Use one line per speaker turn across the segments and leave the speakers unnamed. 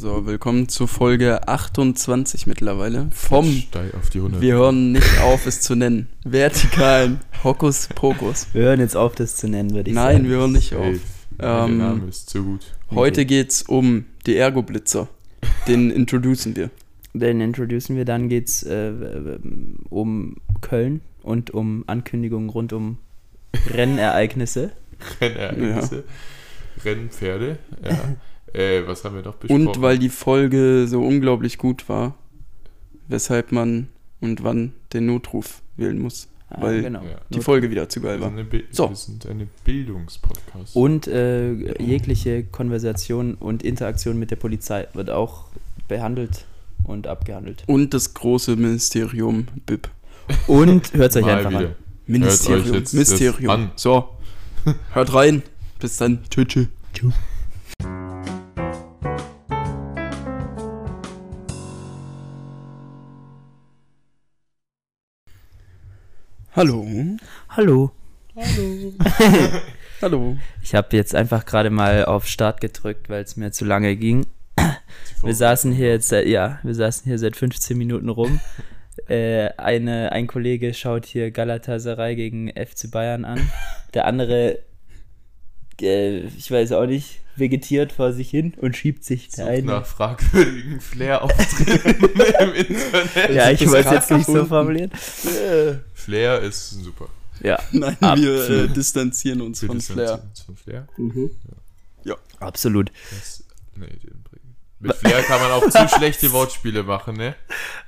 So, willkommen zur Folge 28 mittlerweile. Vom
auf die 100.
Wir hören nicht auf, es zu nennen. Vertikalen Hokus Pokus.
Wir hören jetzt auf, das zu nennen, würde ich
Nein,
sagen.
wir hören nicht auf.
Safe. Der
Ähm,
Name ist zu gut.
Heute geht's um die Ergo-Blitzer. Den introducen wir.
Den introducen wir, dann geht's äh, um Köln und um Ankündigungen rund um Rennereignisse.
Rennereignisse, Rennpferde. Ja. äh, was haben wir noch besprochen?
Und weil die Folge so unglaublich gut war, weshalb man und wann den Notruf wählen muss.
Ah,
Weil
genau.
Ja.
Die Folge wieder zu geil
wir,
war. So.
wir sind eine Bildungspodcast.
Und äh, jegliche Konversation und Interaktion mit der Polizei wird auch behandelt und abgehandelt.
Und das große Ministerium BIP.
Und hört euch
Mal
einfach
wieder.
an.
Ministerium.
euch jetzt
Mysterium.
das an.
So, hört rein. Bis dann. Tschüss. tschüss. Hallo.
Hallo.
Hallo.
Ich habe jetzt einfach gerade mal auf Start gedrückt, weil es mir zu lange ging. Wir saßen hier jetzt, seit, ja, wir saßen hier seit 15 Minuten rum. äh, eine, ein Kollege schaut hier Galatasaray gegen FC Bayern an. Der andere, äh, ich weiß auch nicht, vegetiert vor sich hin und schiebt sich da ein.
nach fragwürdigen Flair-Auftritten im Internet.
Ja, ich wollte es jetzt nicht so formulieren.
Flair ist super.
Ja,
Nein, wir äh,
Absolut.
distanzieren uns
Wir
von
distanzieren
Flair.
uns Von Flair?
absolut.
Das, nee, den. Mit Flair kann man auch zu schlechte Wortspiele machen, ne?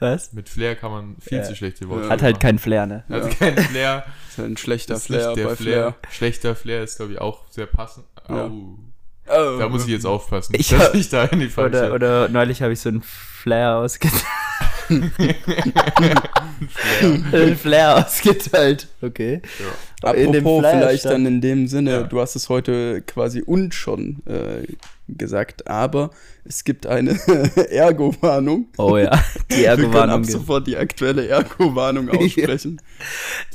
Was?
Mit Flair kann man viel
Ja.
zu schlechte Wortspiele
Hat halt
machen.
kein Flair, ne?
Also
Ja.
kein Flair.
ist halt ein schlechter
ist
Flair bei
Flair.
Flair.
Schlechter Flair ist, glaube ich, auch sehr passend.
Ja.
Au.
Oh.
Da muss ich jetzt aufpassen,
Ich
dass
hab-
ich da in die falsche...
Oder, oder neulich habe ich so einen Flair ausgeteilt.
Flair.
einen Flair ausgeteilt. Okay.
Ja.
In dem
Apropos,
Flyer
vielleicht dann in dem Sinne,
Ja.
du hast es heute quasi und schon äh, gesagt, aber es gibt eine Ergo-Warnung.
Oh ja, die
Wir können
Ergo-Warnung.
ab sofort die aktuelle Ergo-Warnung aussprechen.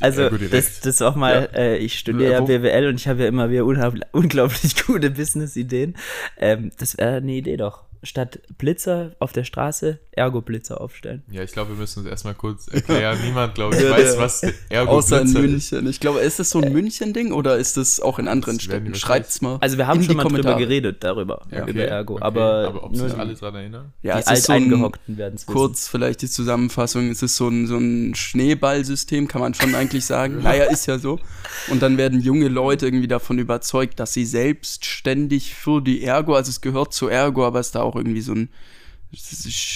Also,
Ergo
das, das ist auch mal, äh, ich studiere ja BWL und ich habe ja immer wieder unglaublich gute Business-Ideen. Ähm, das wäre eine Idee doch. Statt Blitzer auf der Straße, Ergo-Blitzer aufstellen.
Ja, ich glaube, wir müssen uns erstmal kurz erklären. Niemand, glaube ich,
Ja,
weiß, was der Ergo
Außer in. München. Ich glaube, ist das so ein München-Ding oder ist das auch in anderen Städten?
die
Schreibt's mal.
Also wir haben
in
schon
die
mal drüber
Kommentare.
geredet, darüber,
Ja,
über Ergo.
okay.
Aber,
aber ob
nur
sich alle dran erinnern?
Ja,
die
es ist so
Alteingehockten werden es
kurz vielleicht die Zusammenfassung. Es ist so ein, so ein Schneeballsystem, kann man schon eigentlich sagen. Naja, ist ja so. Und dann werden junge Leute irgendwie davon überzeugt, dass sie selbstständig für die Ergo, also es gehört zu Ergo, aber es ist da auch irgendwie so ein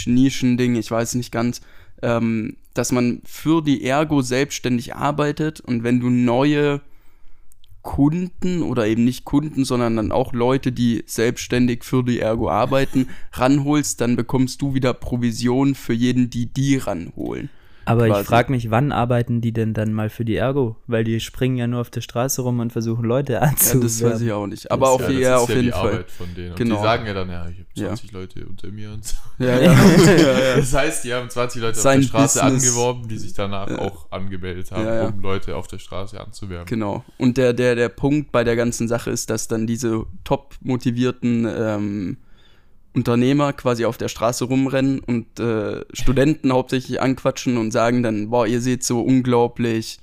Nischending, ich weiß nicht ganz, ähm, dass man für die Ergo selbstständig arbeitet und wenn du neue Kunden oder eben nicht Kunden, sondern dann auch Leute, die selbstständig für die Ergo arbeiten, ranholst, dann bekommst du wieder Provision für jeden, die die ranholen.
Aber
quasi.
ich frage mich, wann arbeiten die denn dann mal für die Ergo? Weil die springen ja nur auf der Straße rum und versuchen Leute
Ja,
anzuwerben.
das weiß ich auch nicht. Aber
Das-
auf,
ja, das
ja,
ist
auf
ja
jeden
die
Fall.
Arbeit von denen. Und
Genau.
die sagen ja dann, ja, ich habe
Ja.
20 Leute unter mir und so.
Ja, ja. ja, ja.
Das heißt, die haben 20 Leute
Sein
auf der Straße
Business.
angeworben, die sich danach
Ja.
auch angemeldet haben,
Ja, ja.
um Leute auf der Straße anzuwerben.
Genau. Und der, der, der Punkt bei der ganzen Sache ist, dass dann diese top motivierten ähm, Unternehmer quasi auf der Straße rumrennen und äh, Studenten hauptsächlich anquatschen und sagen dann, boah, ihr seht so unglaublich,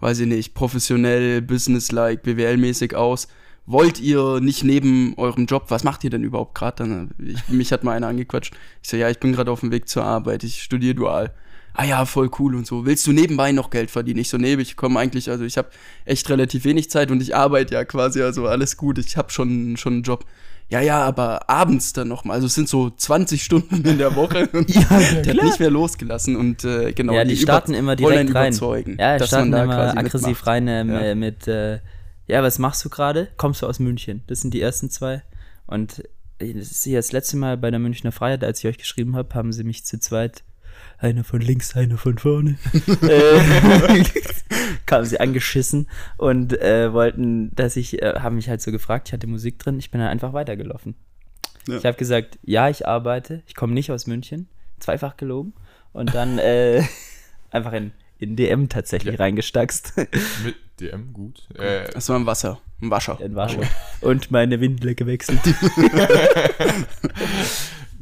weiß ich nicht, professionell, businesslike, BWL-mäßig aus. Wollt ihr nicht neben eurem Job, was macht ihr denn überhaupt gerade? Äh, ich, mich hat mal einer angequatscht. Ich so, ja, ich bin gerade auf dem Weg zur Arbeit, ich studiere dual. Ah ja, voll cool und so. Willst du nebenbei noch Geld verdienen? Ich so, nee, ich komme eigentlich, also ich habe echt relativ wenig Zeit und ich arbeite ja quasi, also alles gut. Ich habe schon, schon einen Job. Ja, ja, aber abends dann noch mal. Also es sind so 20 Stunden in der Woche. Und
Ja,
der hat nicht mehr losgelassen und äh, genau.
ja, die starten immer direkt rein.
Überzeugen,
ja, die
dass
starten
man da
immer aggressiv
mitmacht.
rein ähm,
Ja.
äh, mit, äh, ja, was machst du gerade? Kommst du aus München? Das sind die ersten zwei. Und äh, das ist hier das letzte Mal bei der Münchner Freiheit, als ich euch geschrieben habe, haben sie mich zu zweit, einer von links, einer von vorne, äh, kamen sie angeschissen und äh, wollten, dass ich, äh, haben mich halt so gefragt, ich hatte Musik drin, ich bin dann einfach weitergelaufen.
Ja.
Ich habe gesagt, ja, ich arbeite, ich komme nicht aus München, zweifach gelogen und dann äh, einfach in, in DM tatsächlich
Ja.
reingestackst.
Mit DM, gut. Äh,
Das war ein Wasser, ein Wascher.
in Warschau. Und meine Windel gewechselt.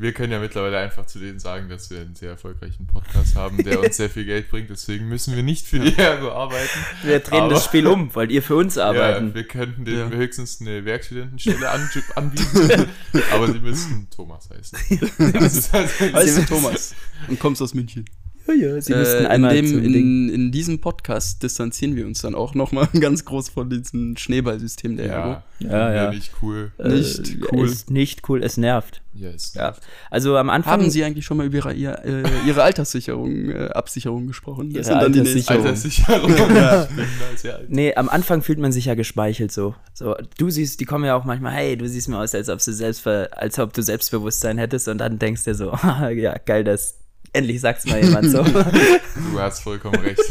Wir können ja mittlerweile einfach zu denen sagen, dass wir einen sehr erfolgreichen Podcast haben, der uns sehr viel Geld bringt. Deswegen müssen wir nicht für die Ergo arbeiten.
Wir drehen
Aber-
das Spiel um, wollt ihr für uns arbeiten.
Ja, wir könnten denen
Ja.
höchstens eine Werkstudentenstelle an, anbieten, aber sie müssen Thomas heißen. Das ist halt
Heißt Thomas und kommst aus München.
Ja, ja, sie müssten
Äh, in,
einmal
dem,
zum Ding.
in, in diesem Podcast distanzieren wir uns dann auch nochmal ganz groß von diesem Schneeballsystem der Ergo.
ja,
Ja, ja.
nicht cool.
Nicht
Äh,
cool.
Ist nicht cool, es nervt.
Ja, ist
Ja. Also am Anfang.
Haben Sie eigentlich schon mal über Ihre, äh, Ihre Alterssicherung, äh, Absicherung gesprochen?
Ihre
sind dann die nächsten-
Alterssicherung.
Alterssicherung.
Ja.
Nee, am Anfang fühlt man sich ja geschmeichelt so. So, du siehst, die kommen ja auch manchmal, hey, du siehst mir aus, als ob du selbst, als ob du Selbstbewusstsein hättest und dann denkst du so, ja, geil, das endlich sagt's mal jemand so.
Du hast vollkommen recht.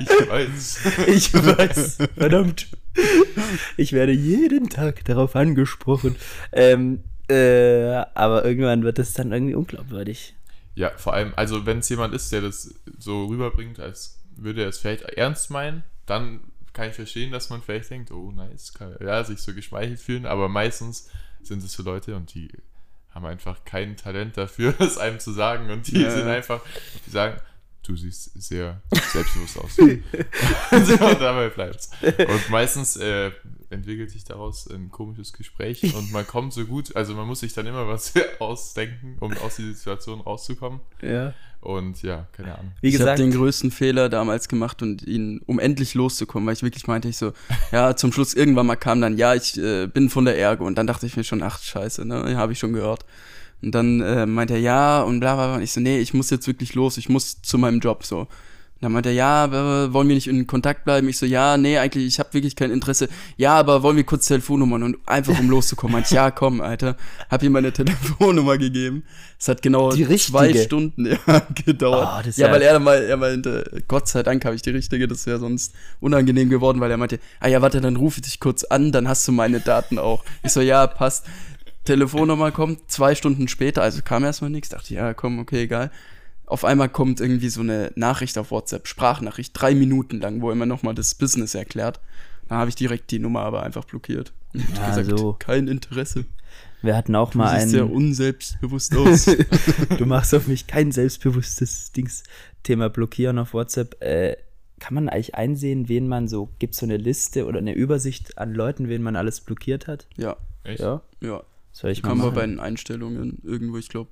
ich weiß.
ich weiß, verdammt. Ich werde jeden Tag darauf angesprochen. Ähm, äh, aber irgendwann wird es dann irgendwie unglaubwürdig.
Ja, vor allem, also wenn es jemand ist, der das so rüberbringt, als würde er es vielleicht ernst meinen, dann kann ich verstehen, dass man vielleicht denkt, oh nice, kann, ja, sich so geschmeichelt fühlen, aber meistens sind es so Leute und die haben einfach kein Talent dafür, das einem zu sagen und die
Ja.
sind einfach, die sagen, du siehst sehr selbstbewusst aus. und so, dabei bleibt's. Und meistens äh, entwickelt sich daraus ein komisches Gespräch und man kommt so gut, also man muss sich dann immer was ausdenken, um aus dieser Situation rauszukommen.
Ja.
Und ja, keine Ahnung.
Wie
ich habe
gesagt,
den größten Fehler damals gemacht und ihn, um endlich loszukommen, weil ich wirklich meinte, ich so, ja, zum Schluss irgendwann mal kam dann, ja, ich äh, bin von der Ergo und dann dachte ich mir schon, ach scheiße, ne, habe ich schon gehört. Und dann äh, meinte er, ja, und bla bla bla. Und ich so, nee, ich muss jetzt wirklich los, ich muss zu meinem Job so. Und dann meinte er, ja, aber wollen wir nicht in Kontakt bleiben? Ich so, ja, nee, eigentlich, ich habe wirklich kein Interesse. Ja, aber wollen wir kurz Telefonnummern und einfach um loszukommen. Meinte ich, ja, komm, Alter. Hab ihm meine Telefonnummer gegeben. Es hat genau
Die
zwei? Stunden ja, gedauert.
Oh,
ja,
ja-
weil er mal, er meinte, Gott sei Dank habe ich die richtige, das wäre sonst unangenehm geworden, weil er meinte, ah ja, warte, dann rufe ich dich kurz an, dann hast du meine Daten auch. Ich so, ja, passt. Telefonnummer kommt, zwei Stunden später, also kam erstmal nichts, dachte ich, ja, komm, okay, egal. Auf einmal kommt irgendwie so eine Nachricht auf WhatsApp, Sprachnachricht, drei Minuten lang, wo er mir nochmal das Business erklärt. Da habe ich direkt die Nummer aber einfach blockiert. Und hab
Ja,
gesagt,
so.
kein Interesse.
wir hatten auch
Du
mal
siehst sehr
einen.
unselbstbewusst aus.
du machst auf mich kein selbstbewusstes Dings. Thema blockieren auf WhatsApp. Äh, kann man eigentlich einsehen, wen man so, gibt so eine Liste oder eine Übersicht an Leuten, wen man alles blockiert hat?
ja,
Echt?
Ja.
ja.
Soll ich mal
Kann man bei den Einstellungen irgendwo, ich glaube,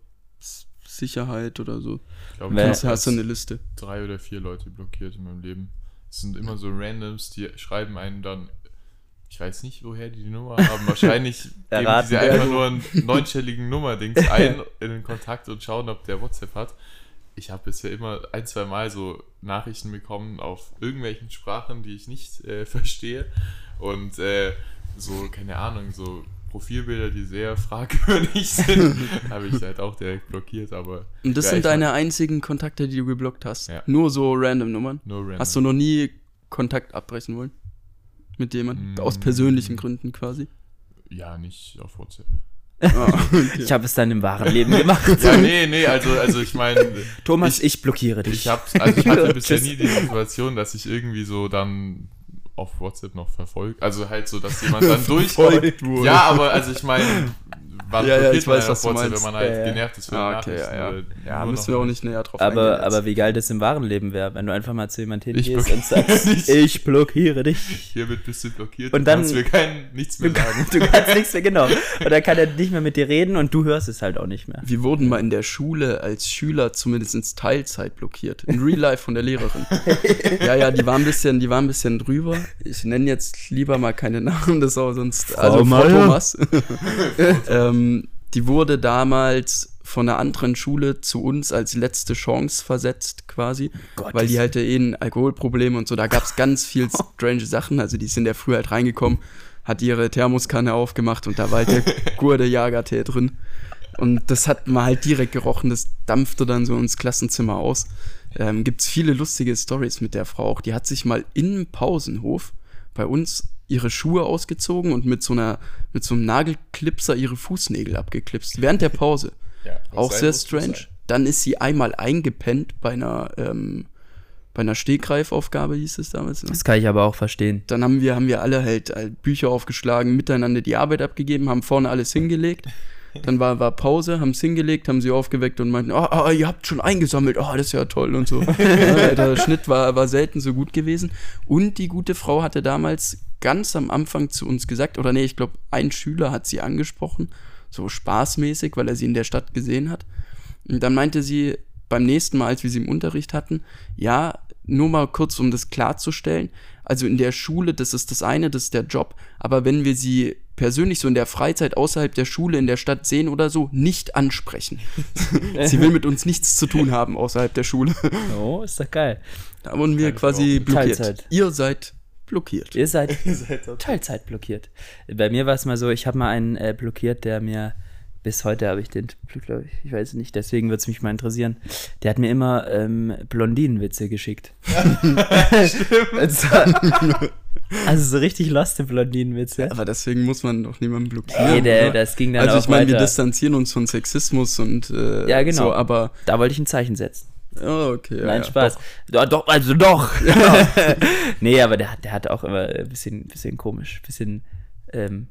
Sicherheit oder so.
Ich glaube, ich
Hast, du eine Liste.
drei oder vier Leute blockiert in meinem Leben. Es sind immer so Randoms, die schreiben einen dann. Ich weiß nicht, woher die die Nummer haben. Wahrscheinlich geben sie einfach
du-
nur einen neunstelligen Nummerdings ein in den Kontakt und schauen, ob der WhatsApp hat. Ich habe bisher immer ein, zwei Mal so Nachrichten bekommen auf irgendwelchen Sprachen, die ich nicht äh, verstehe. Und äh, so, keine Ahnung, so Profilbilder, die sehr fragwürdig sind, habe ich halt auch direkt blockiert, aber
Und das sind deine einzigen Kontakte, die du geblockt hast.
Ja.
Nur so random Nummern.
nur random.
Hast du noch nie Kontakt abbrechen wollen? Mit jemandem?
Mm.
Aus persönlichen Gründen quasi.
Ja, nicht auf WhatsApp.
Ah, okay.
Ich habe es dann im wahren Leben gemacht.
Ja, nee, nee, also, also ich meine,
Thomas, ich,
Ich-
blockiere dich.
ich, hab, also ich hatte bisher nie die Situation, dass ich irgendwie so dann auf WhatsApp noch verfolgt, also halt so, dass jemand dann durch... Ja, aber also ich meine, wann
Ja, ja, ich weiß,
ja
was du meinst.
wenn man halt
Ja, ja.
genervt ist für
Ah, okay, ja, ja. Ja, müssen wir auch nicht näher drauf eingehen.
aber,
jetzt.
aber wie geil das im wahren Leben wäre, wenn du einfach mal zu jemand
Ich
hingehst und sagst,
Ich-
blockiere dich.
Hiermit bist du blockiert,
Und
du
dann-
kannst mir kein, nichts mehr
Du,
sagen.
du kannst nichts mehr, genau. Und dann kann er nicht mehr mit dir reden und du hörst es halt auch nicht mehr.
wir wurden mal in der Schule als Schüler zumindest ins Teilzeit blockiert. In Real Life von der Lehrerin. ja, ja, die waren ein bisschen, die waren ein bisschen drüber. Ich nenne jetzt lieber mal keine Namen, das auch sonst.
Frau
also Frau. Thomas. Ähm, die wurde damals von einer anderen Schule zu uns als letzte Chance versetzt, quasi.
Gott,
weil die halt eh ein Alkoholproblem und so, da gab es ganz viel strange Sachen. Also die sind ja früher halt reingekommen, hat ihre Thermoskanne aufgemacht und da war halt der gurde Jagertee drin. Und das hat man halt direkt gerochen, das dampfte dann so ins Klassenzimmer aus. Ähm, Gibt es viele lustige Stories mit der Frau auch. Die hat sich mal im Pausenhof bei uns ihre Schuhe ausgezogen und mit so einer mit so einem Nagelklipser ihre Fußnägel abgeklipst während der Pause.
Ja,
Auch sehr strange. Dann ist sie einmal eingepennt bei einer ähm, bei einer Stegreifaufgabe hieß es damals. Ne?
Das kann ich aber auch verstehen.
Dann haben wir haben wir alle halt, halt Bücher aufgeschlagen, miteinander die Arbeit abgegeben, haben vorne alles hingelegt Dann war, war Pause, haben es hingelegt, haben sie aufgeweckt und meinten, oh, oh, ihr habt schon eingesammelt, oh, das ist ja toll und so. ja, der Schnitt war, war selten so gut gewesen. Und die gute Frau hatte damals ganz am Anfang zu uns gesagt, oder nee, ich glaube, ein Schüler hat sie angesprochen, so spaßmäßig, weil er sie in der Stadt gesehen hat. Und dann meinte sie beim nächsten Mal, als wir sie im Unterricht hatten, ja, nur mal kurz, um das klarzustellen. Also in der Schule, das ist das eine, das ist der Job. Aber wenn wir sie persönlich so in der Freizeit außerhalb der Schule in der Stadt sehen oder so, nicht ansprechen. sie will mit uns nichts zu tun haben außerhalb der Schule.
Oh, ist doch geil.
Da wurden wir quasi blockiert.
Teilzeit.
Ihr seid blockiert.
Ihr seid
Seid ihr-
Teilzeit blockiert. Bei mir war es mal so, ich habe mal einen äh, blockiert, der mir bis heute habe ich den, glaube ich, ich weiß nicht, deswegen würde es mich mal interessieren. Der hat mir immer ähm, Blondinenwitze geschickt. also, also so richtig loste Blondinenwitze.
Aber deswegen muss man doch niemanden blockieren.
Nee, der, das ging dann
also ich meine, wir distanzieren uns von Sexismus und äh,
Ja, genau.
so, aber
Da wollte ich ein Zeichen setzen.
Oh, okay.
Nein,
ja.
Spaß. Doch. doch, also doch. nee, aber der, hat- der hat auch immer ein bisschen, bisschen komisch, ein bisschen ähm,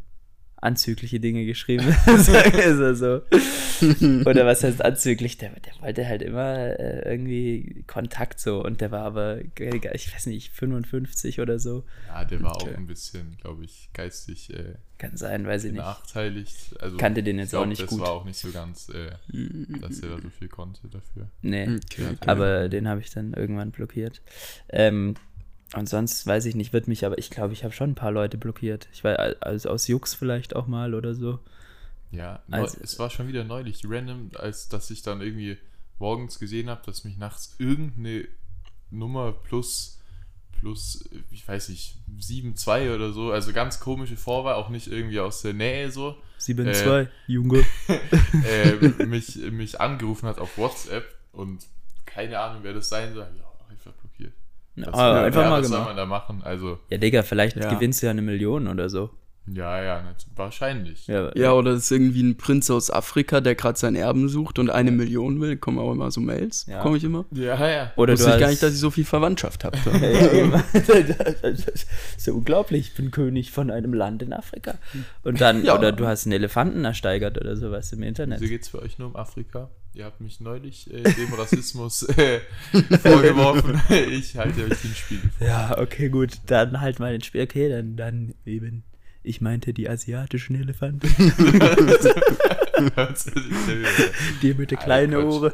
anzügliche Dinge geschrieben. So. Oder was heißt anzüglich? Der, der wollte halt immer äh, irgendwie Kontakt so und der war aber, ich weiß nicht, 55 oder so.
Ja, der war
Okay.
auch ein bisschen, glaube ich, geistig äh,
Kann sein, weiß ich nicht.
benachteiligt. Also,
Kannte den jetzt
glaub,
auch nicht
das
gut.
war auch nicht so ganz, äh, dass er da so viel konnte dafür.
Nee.
Okay.
Aber den habe ich dann irgendwann blockiert. Ähm, und sonst weiß ich nicht, wird mich, aber ich glaube, ich habe schon ein paar Leute blockiert. Ich war also aus Jux vielleicht auch mal oder so.
Ja,
Also-
es war schon wieder neulich random, als dass ich dann irgendwie morgens gesehen habe, dass mich nachts irgendeine Nummer plus, plus, äh, ich weiß nicht, 7-2 oder so, also ganz komische Vorwahl, auch nicht irgendwie aus der Nähe so,
7-2, Junge.
äh, mich, mich angerufen hat auf WhatsApp und keine Ahnung, wer das sein soll. Ja, Was-
Ah, einfach
ja,
mal
was soll
gemacht.
man da machen? Also,
Ja, Digga, vielleicht
Ja.
gewinnst du ja eine Million oder so.
ja, ja, wahrscheinlich.
Ja,
Ja, oder es ist irgendwie ein Prinz aus Afrika, der gerade seinen Erben sucht und eine Million will. Kommen auch immer so Mails.
Ja.
Bekomme ich immer.
Ja, ja.
Oder
Wusste
du
ich
hast,
gar nicht, dass ich so viel Verwandtschaft habe.
Das ist ja unglaublich. Ich bin König von einem Land in Afrika. Und dann,
Ja.
oder du hast einen Elefanten ersteigert oder sowas im Internet.
Wieso geht es für euch nur um Afrika? Ihr habt mich neulich äh, dem Rassismus äh, vorgeworfen. ich halte euch den Spiegel vor.
Ja, okay, gut. Dann halt mal den Spiel. Okay, dann, dann eben. Ich meinte die asiatischen Elefanten. Die mit der kleinen. Ohren.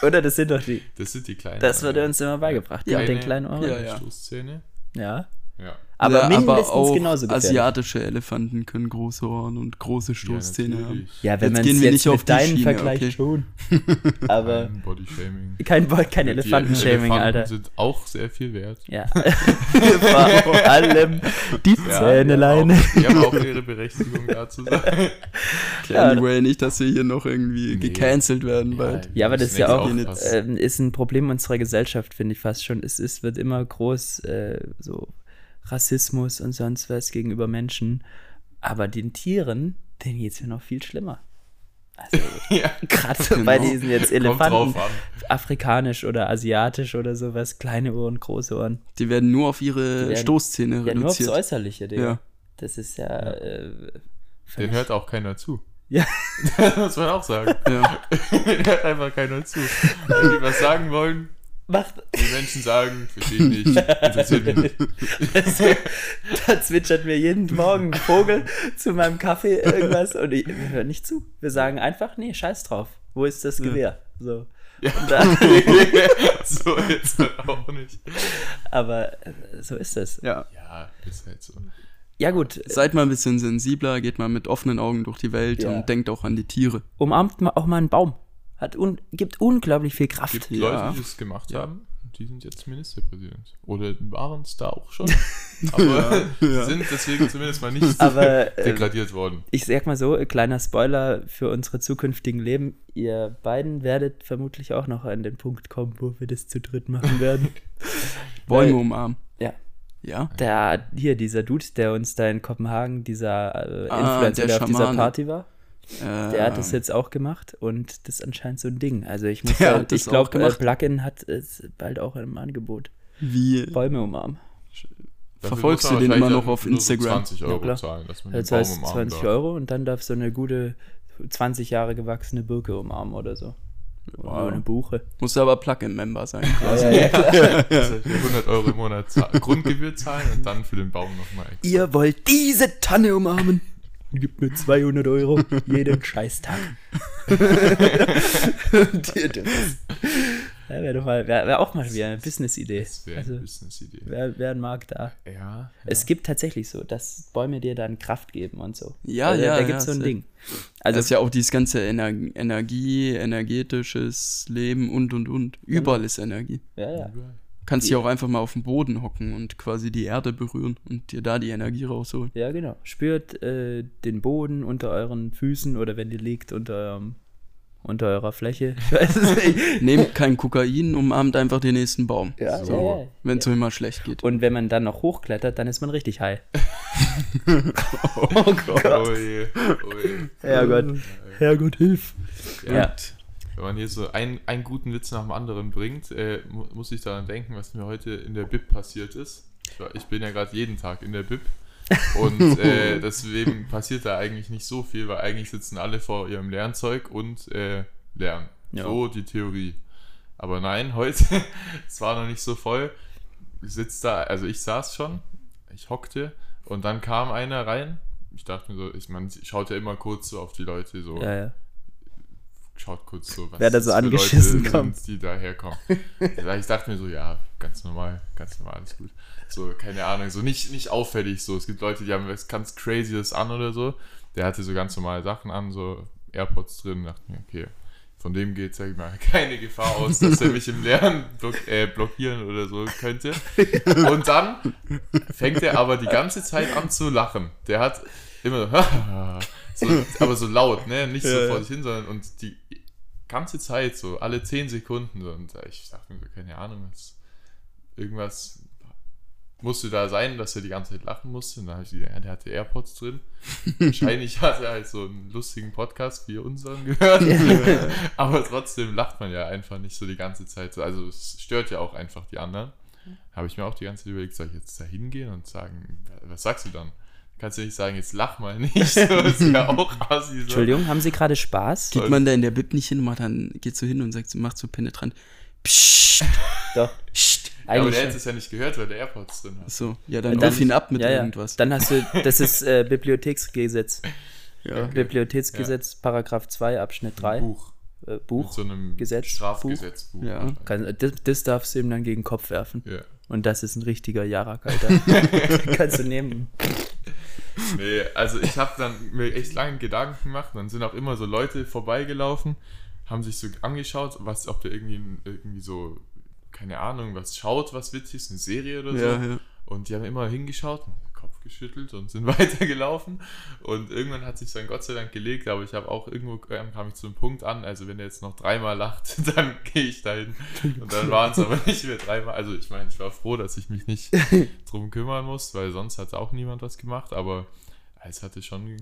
Oder das sind doch die.
das sind die kleinen.
Das wurde uns immer beigebracht. Die
Ja,
mit den kleinen Ohren.
Ja, ja.
Stoßzähne.
Ja.
Ja.
Aber
ja,
mindestens
aber auch
genauso gefährlich.
asiatische Elefanten können große Ohren und große Stoßzähne haben.
natürlich.
Ja, wenn
Jetzt
man
gehen
es
wir
jetzt
nicht auf
deinen
Schiene,
vergleicht
okay.
schon. Aber
Kein Bodyshaming.
kein, Bo- kein
Die
Elefantenshaming,
Elefanten
Alter.
sind auch sehr viel wert.
Ja. Vor allem die Zähnelein.
Die haben, auch, die haben auch ihre Berechtigung da zu sein.
Ja.
Anyway, nicht, dass wir hier noch irgendwie
Nee.
gecancelt werden bald.
Ja, aber das ist ja auch ähm, ist ein Problem unserer Gesellschaft, finde ich fast schon. Es ist, wird immer groß äh, so Rassismus und sonst was gegenüber Menschen. Aber den Tieren, denen geht es ja noch viel schlimmer. Also
ja.
gerade
Genau.
bei diesen jetzt Elefanten, afrikanisch oder asiatisch oder sowas, kleine Ohren, große Ohren.
Die werden nur auf ihre
werden-
Stoßzähne
Ja, nur aufs
reduziert.
Äußerliche, Digga.
Ja.
Das ist ja. Äh,
Den hört auch keiner zu.
Ja.
Das muss man auch sagen.
ja.
Den hört einfach keiner zu. Wenn die was sagen wollen,
Macht,
die Menschen sagen, nicht, interessiert mich nicht.
da zwitschert mir jeden Morgen ein Vogel zu meinem Kaffee irgendwas und ich, wir hören nicht zu. Wir sagen einfach, nee, scheiß drauf. Wo ist das Gewehr? So.
Ja.
Und dann,
so jetzt auch nicht.
aber äh, so ist es.
ja.
Ja, ist halt so.
Ja gut,
Seid mal ein bisschen sensibler, geht mal mit offenen Augen durch die Welt
Ja.
und denkt auch an die Tiere.
umarmt mal auch mal einen Baum. Hat un, gibt unglaublich viel Kraft.
gibt
Ja.
Leute, die das gemacht
Ja.
haben die sind jetzt Ministerpräsident. Oder waren es da auch schon. Aber
Ja.
sind deswegen zumindest mal nicht
Aber äh,
degradiert worden.
ich sag mal so, kleiner Spoiler für unsere zukünftigen Leben. Ihr beiden werdet vermutlich auch noch an den Punkt kommen, wo wir das zu dritt machen werden.
Bäume umarmen.
Ja.
Ja.
Der, hier, dieser Dude, der uns da in Kopenhagen, dieser äh,
Ah,
Influencer,
der
der, auf dieser. Party war, der hat das
Ähm,
jetzt auch gemacht und das ist anscheinend so ein Ding. Also ich muss
hat das
ich glaube, äh. Plugin hat es bald auch im Angebot.
Wie
Bäume umarmen.
Dafür
verfolgst du den immer noch auf
nur so
Instagram?
20
Ja,
Euro
klar.
zahlen, dass man
Das
den Baum
heißt
umarmen
20
darf.
Euro und dann darf so eine gute 20 Jahre gewachsene Birke umarmen oder so. Oder
Wow.
eine Buche.
Muss aber Plug-in-Member sein.
Ja, ja, klar.
Also für 100 Euro im Monat Grundgebühr zahlen und dann für den Baum nochmal extra.
Ihr wollt diese Tanne umarmen? Gib mir 200 Euro jeden Scheißtag. ja, wäre doch mal, wäre wär auch mal wieder eine Business-Idee.
Das wäre
Also,
Business-Idee.
wer, wer ein Markt da.
Ja.
Es gibt tatsächlich so, dass Bäume dir dann Kraft geben und so.
Ja,
Also,
ja,
Da
ja,
gibt es so ein Ding.
Also
Also,
das ist ja auch dieses ganze Ener Energie, energetisches Leben und und und. Überall ist Energie.
ja, ja.
Kannst dich auch einfach mal auf den Boden hocken und quasi die Erde berühren und dir da die Energie rausholen.
Ja, genau. Spürt äh, den Boden unter euren Füßen oder wenn ihr liegt unter eurem, unter eurer Fläche. Ich weiß es nicht.
Nehmt kein Kokain, umarmt einfach den nächsten Baum.
Ja,
So.
ja, ja.
Wenn es euch mal schlecht geht.
Und wenn man dann noch hochklettert, dann ist man richtig high.
oh Gott.
Oh je, oh je.
Herrgott. Herrgott, hilf.
Ja.
Ja.
Wenn man hier so einen, einen guten Witz nach dem anderen bringt, äh, mu muss ich daran denken, was mir heute in der Bib passiert ist. Ich, bin ja gerade jeden Tag in der Bib. Und äh, deswegen passiert da eigentlich nicht so viel, weil eigentlich sitzen alle vor ihrem Lernzeug und äh, lernen.
Ja.
So die Theorie. Aber nein, heute, es war noch nicht so voll. Ich sitz da, also ich saß schon, ich hockte und dann kam einer rein. Ich dachte mir so, ich, man schaut ja immer kurz so auf die Leute so
Ja, ja.
Schaut kurz so, was
Wer da so angeschissen
Leute
kommt.
sind, die da herkommen. Weil ich dachte mir so, ja, ganz normal, ganz normal, alles gut. So, keine Ahnung, so nicht, nicht auffällig so. Es gibt Leute, die haben was ganz Crazyes an oder so. Der hatte so ganz normale Sachen an, so AirPods drin. Dachte mir, okay, von dem geht, sag ich mal, keine Gefahr aus, dass er mich im Lernen block, äh, blockieren oder so könnte. Und dann fängt er aber die ganze Zeit an zu lachen. Der hat immer so, so aber so laut, ne? Nicht so
Ja,
vor sich hin, sondern und die ganze Zeit so, alle 10 Sekunden so. Und ich dachte mir so, keine Ahnung, was, irgendwas musste da sein, dass er die ganze Zeit lachen musste. Und dann habe ich ja, der hatte AirPods drin. Wahrscheinlich hat er halt so einen lustigen Podcast wie unseren gehört. Aber trotzdem lacht man ja einfach nicht so die ganze Zeit. Also es stört ja auch einfach die anderen. Habe ich mir auch die ganze Zeit überlegt, soll ich jetzt da hingehen und sagen, was sagst du dann? Kannst du nicht sagen, jetzt lach mal nicht. So ist ja auch assi. So.
Entschuldigung, haben Sie gerade Spaß?
Geht man da in der Bib nicht hin, macht dann geht so hin und sagt, macht so penetrant. Psst,
Doch.
psst.
Ja, aber der hätte es ja nicht gehört, weil der AirPods drin hat.
So, ja, dann,
Dann-
ruf ihn ab mit
ja, ja.
irgendwas.
Dann hast du, das ist äh, Bibliotheksgesetz.
ja.
Bibliotheksgesetz, Paragraph 2, Abschnitt 3.
Buch.
Äh,
Mit
Buch.
so einem
Gesetz,
Strafgesetzbuch.
Ja.
Kann, das, das darfst du ihm dann gegen den Kopf werfen.
Ja.
Und das ist ein richtiger Jarak, Alter. Kannst du nehmen.
Nee, also ich habe dann mir echt lange Gedanken gemacht. Dann sind auch immer so Leute vorbeigelaufen, haben sich so angeschaut, was, ob der irgendwie, irgendwie so, keine Ahnung, was schaut, was witzig ist, eine Serie oder so.
Ja, ja.
Und die haben immer hingeschaut, Kopf geschüttelt und sind weitergelaufen. Und irgendwann hat sich dann Gott sei Dank gelegt, aber ich habe auch irgendwo ähm, kam ich zu einem Punkt an, also wenn er jetzt noch dreimal lacht, dann gehe ich dahin. Und dann waren es aber nicht mehr dreimal. Also ich meine, ich war froh, dass ich mich nicht drum kümmern muss, weil sonst hat auch niemand was gemacht, aber es hatte schon,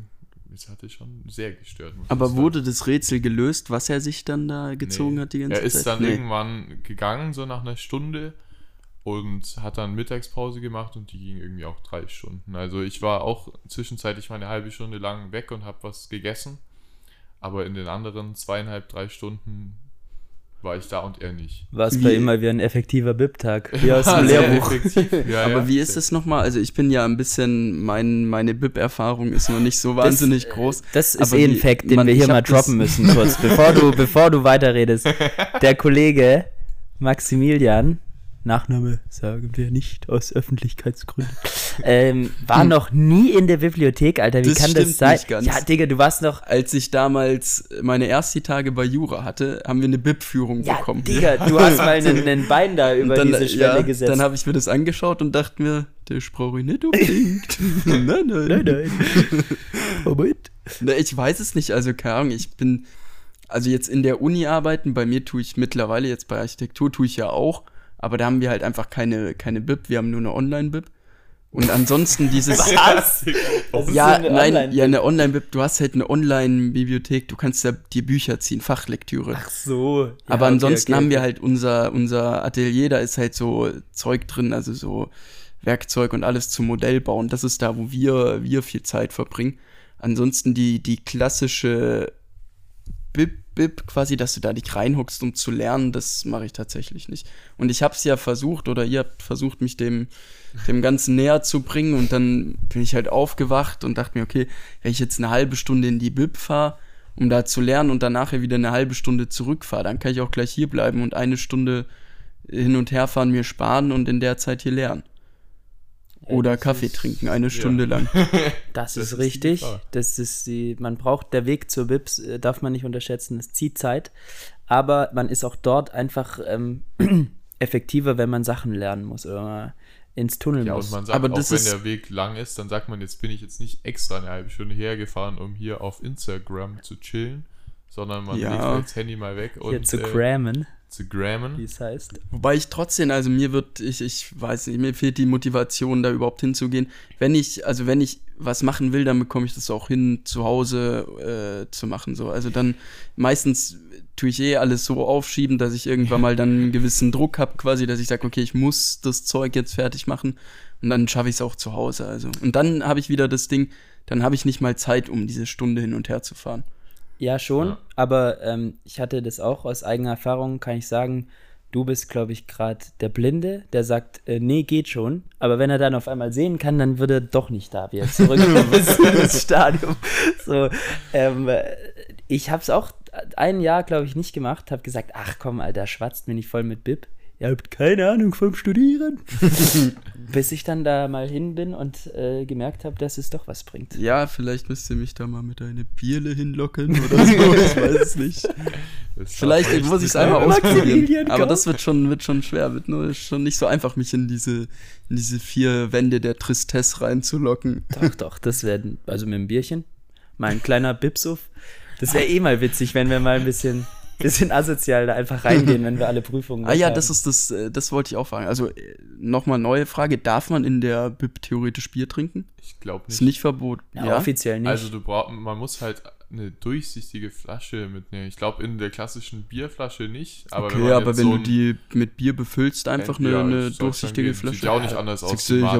es hatte schon sehr gestört.
Aber wurde das Rätsel gelöst, was er sich dann da gezogen
Nee.
hat die ganze
Er ist
Zeit?
dann
Nee.
irgendwann gegangen, so nach einer Stunde und hat dann Mittagspause gemacht und die ging irgendwie auch drei Stunden. Also ich war auch zwischenzeitlich mal eine halbe Stunde lang weg und habe was gegessen, aber in den anderen zweieinhalb, drei Stunden war ich da und er nicht.
War es bei immer wie ein effektiver BIP-Tag. Wie aus dem
Sehr
Lehrbuch.
Ja,
Aber
ja.
wie ist es nochmal? Also ich bin ja ein bisschen, mein, meine BIP-Erfahrung ist noch nicht so wahnsinnig
Das,
groß.
Das ist
Aber
eh ein Fact, den
man-
wir hier mal droppen müssen, kurz, bevor du, bevor du weiterredest. Der Kollege Maximilian, Nachname sagen wir nicht aus Öffentlichkeitsgründen, ähm, war noch nie in der Bibliothek, Alter. Wie
Das
kann das sein?
nicht ganz.
Ja, Digga, du warst noch.
Als ich damals meine ersten Tage bei Jura hatte, haben wir eine BIP-Führung
Ja,
bekommen.
Digga, du hast mal einen, einen Bein da über
dann,
diese Schwelle
ja,
gesetzt.
dann habe ich mir das angeschaut und dachte mir, das brauche ich nicht unbedingt. nein, nein.
nein, nein. Moment.
Na, ich weiß es nicht, also keine Ahnung, ich bin, also jetzt in der Uni arbeiten, bei mir tue ich mittlerweile, jetzt bei Architektur tue ich ja auch, aber da haben wir halt einfach keine, keine BIP, wir haben nur eine Online-BIP. Und ansonsten dieses.
Was?
Ja, nein,
Online-
ja, eine Online-Bib, du hast halt eine Online-Bibliothek, du kannst da dir Bücher ziehen, Fachlektüre.
Ach so. Ja,
Aber
okay,
ansonsten
okay,
haben
okay.
wir halt unser, unser Atelier, da ist halt so Zeug drin, also so Werkzeug und alles zum Modell bauen. Das ist da, wo wir, wir viel Zeit verbringen. Ansonsten die, die klassische Bib quasi, dass du da dich reinhuckst, um zu lernen, das mache ich tatsächlich nicht. Und ich habe es ja versucht oder ihr habt versucht, mich dem, dem Ganzen näher zu bringen und dann bin ich halt aufgewacht und dachte mir, okay, wenn ich jetzt eine halbe Stunde in die Bib fahre, um da zu lernen und dann nachher wieder eine halbe Stunde zurückfahre, dann kann ich auch gleich hier bleiben und eine Stunde hin und her fahren mir sparen und in der Zeit hier lernen. Oder
das
Kaffee
ist-
trinken, eine Stunde lang.
Das,
Das
ist richtig. Das ist die, man braucht, der Weg zur Bips äh, darf man nicht unterschätzen. Es zieht Zeit. Aber man ist auch dort einfach ähm, effektiver, wenn man Sachen lernen muss oder man ins Tunnel
Ja,
muss.
und man sagt,
Aber
auch wenn
ist-
der Weg lang ist, dann sagt man, jetzt bin ich jetzt nicht extra eine halbe Stunde hergefahren, um hier auf Instagram zu chillen, sondern man
Ja.
legt das Handy mal weg und
Hier zu
äh,
crammen,
zu
wie
grammen.
es heißt.
Wobei ich trotzdem, also mir wird, ich, ich weiß nicht, mir fehlt die Motivation, da überhaupt hinzugehen. Wenn ich, also wenn ich was machen will, dann bekomme ich das auch hin, zu Hause äh, zu machen. So. Also dann meistens tue ich eh alles so aufschieben, dass ich irgendwann mal dann einen gewissen Druck habe, quasi, dass ich sage, okay, ich muss das Zeug jetzt fertig machen. Und dann schaffe ich es auch zu Hause. Also. Und dann habe ich wieder das Ding, dann habe ich nicht mal Zeit, um diese Stunde hin und her zu fahren.
Ja, schon,
Ja.
aber ähm, ich hatte das auch aus eigener Erfahrung, kann ich sagen, du bist, glaube ich, gerade der Blinde, der sagt, äh, nee, geht schon, aber wenn er dann auf einmal sehen kann, dann wird er doch nicht da wieder zurück ins, Stadion. So, ähm, äh, ich habe es auch ein Jahr, glaube ich, nicht gemacht, habe gesagt, ach komm, Alter, schwatzt mir nicht voll mit Bib. Ihr habt keine Ahnung vom Studieren. Bis ich dann da mal hin bin und äh, gemerkt habe, dass es doch was bringt.
Ja, vielleicht müsst ihr mich da mal mit einer Bierle hinlocken oder so, ich weiß es nicht.
Das
Vielleicht
schafft
muss ich es einmal ausprobieren. Aber das wird schon, wird schon schwer. Wird nur schon nicht so einfach, mich in diese, in diese vier Wände der Tristesse reinzulocken.
Doch, doch, das wäre, also mit dem Bierchen, mal ein kleiner Bipsuff. Das wäre eh mal witzig, wenn wir mal ein bisschen, bisschen asozial da einfach reingehen, wenn wir alle Prüfungen
Ah ja,
haben.
das ist das, äh, das wollte ich auch fragen. Also nochmal neue Frage. Darf man in der Bib theoretisch Bier trinken?
Ich glaube
Ist
nicht.
nicht verboten.
ja, offiziell nicht.
Also du brauchst, man muss halt eine durchsichtige Flasche mitnehmen. Ich glaube in der klassischen Bierflasche nicht. Aber wenn
okay,
man
aber wenn
so
du die mit Bier befüllst, einfach eine,
Ja,
eine
soll's
durchsichtige. Flasche.
Sieht ja auch nicht anders aus
ich habe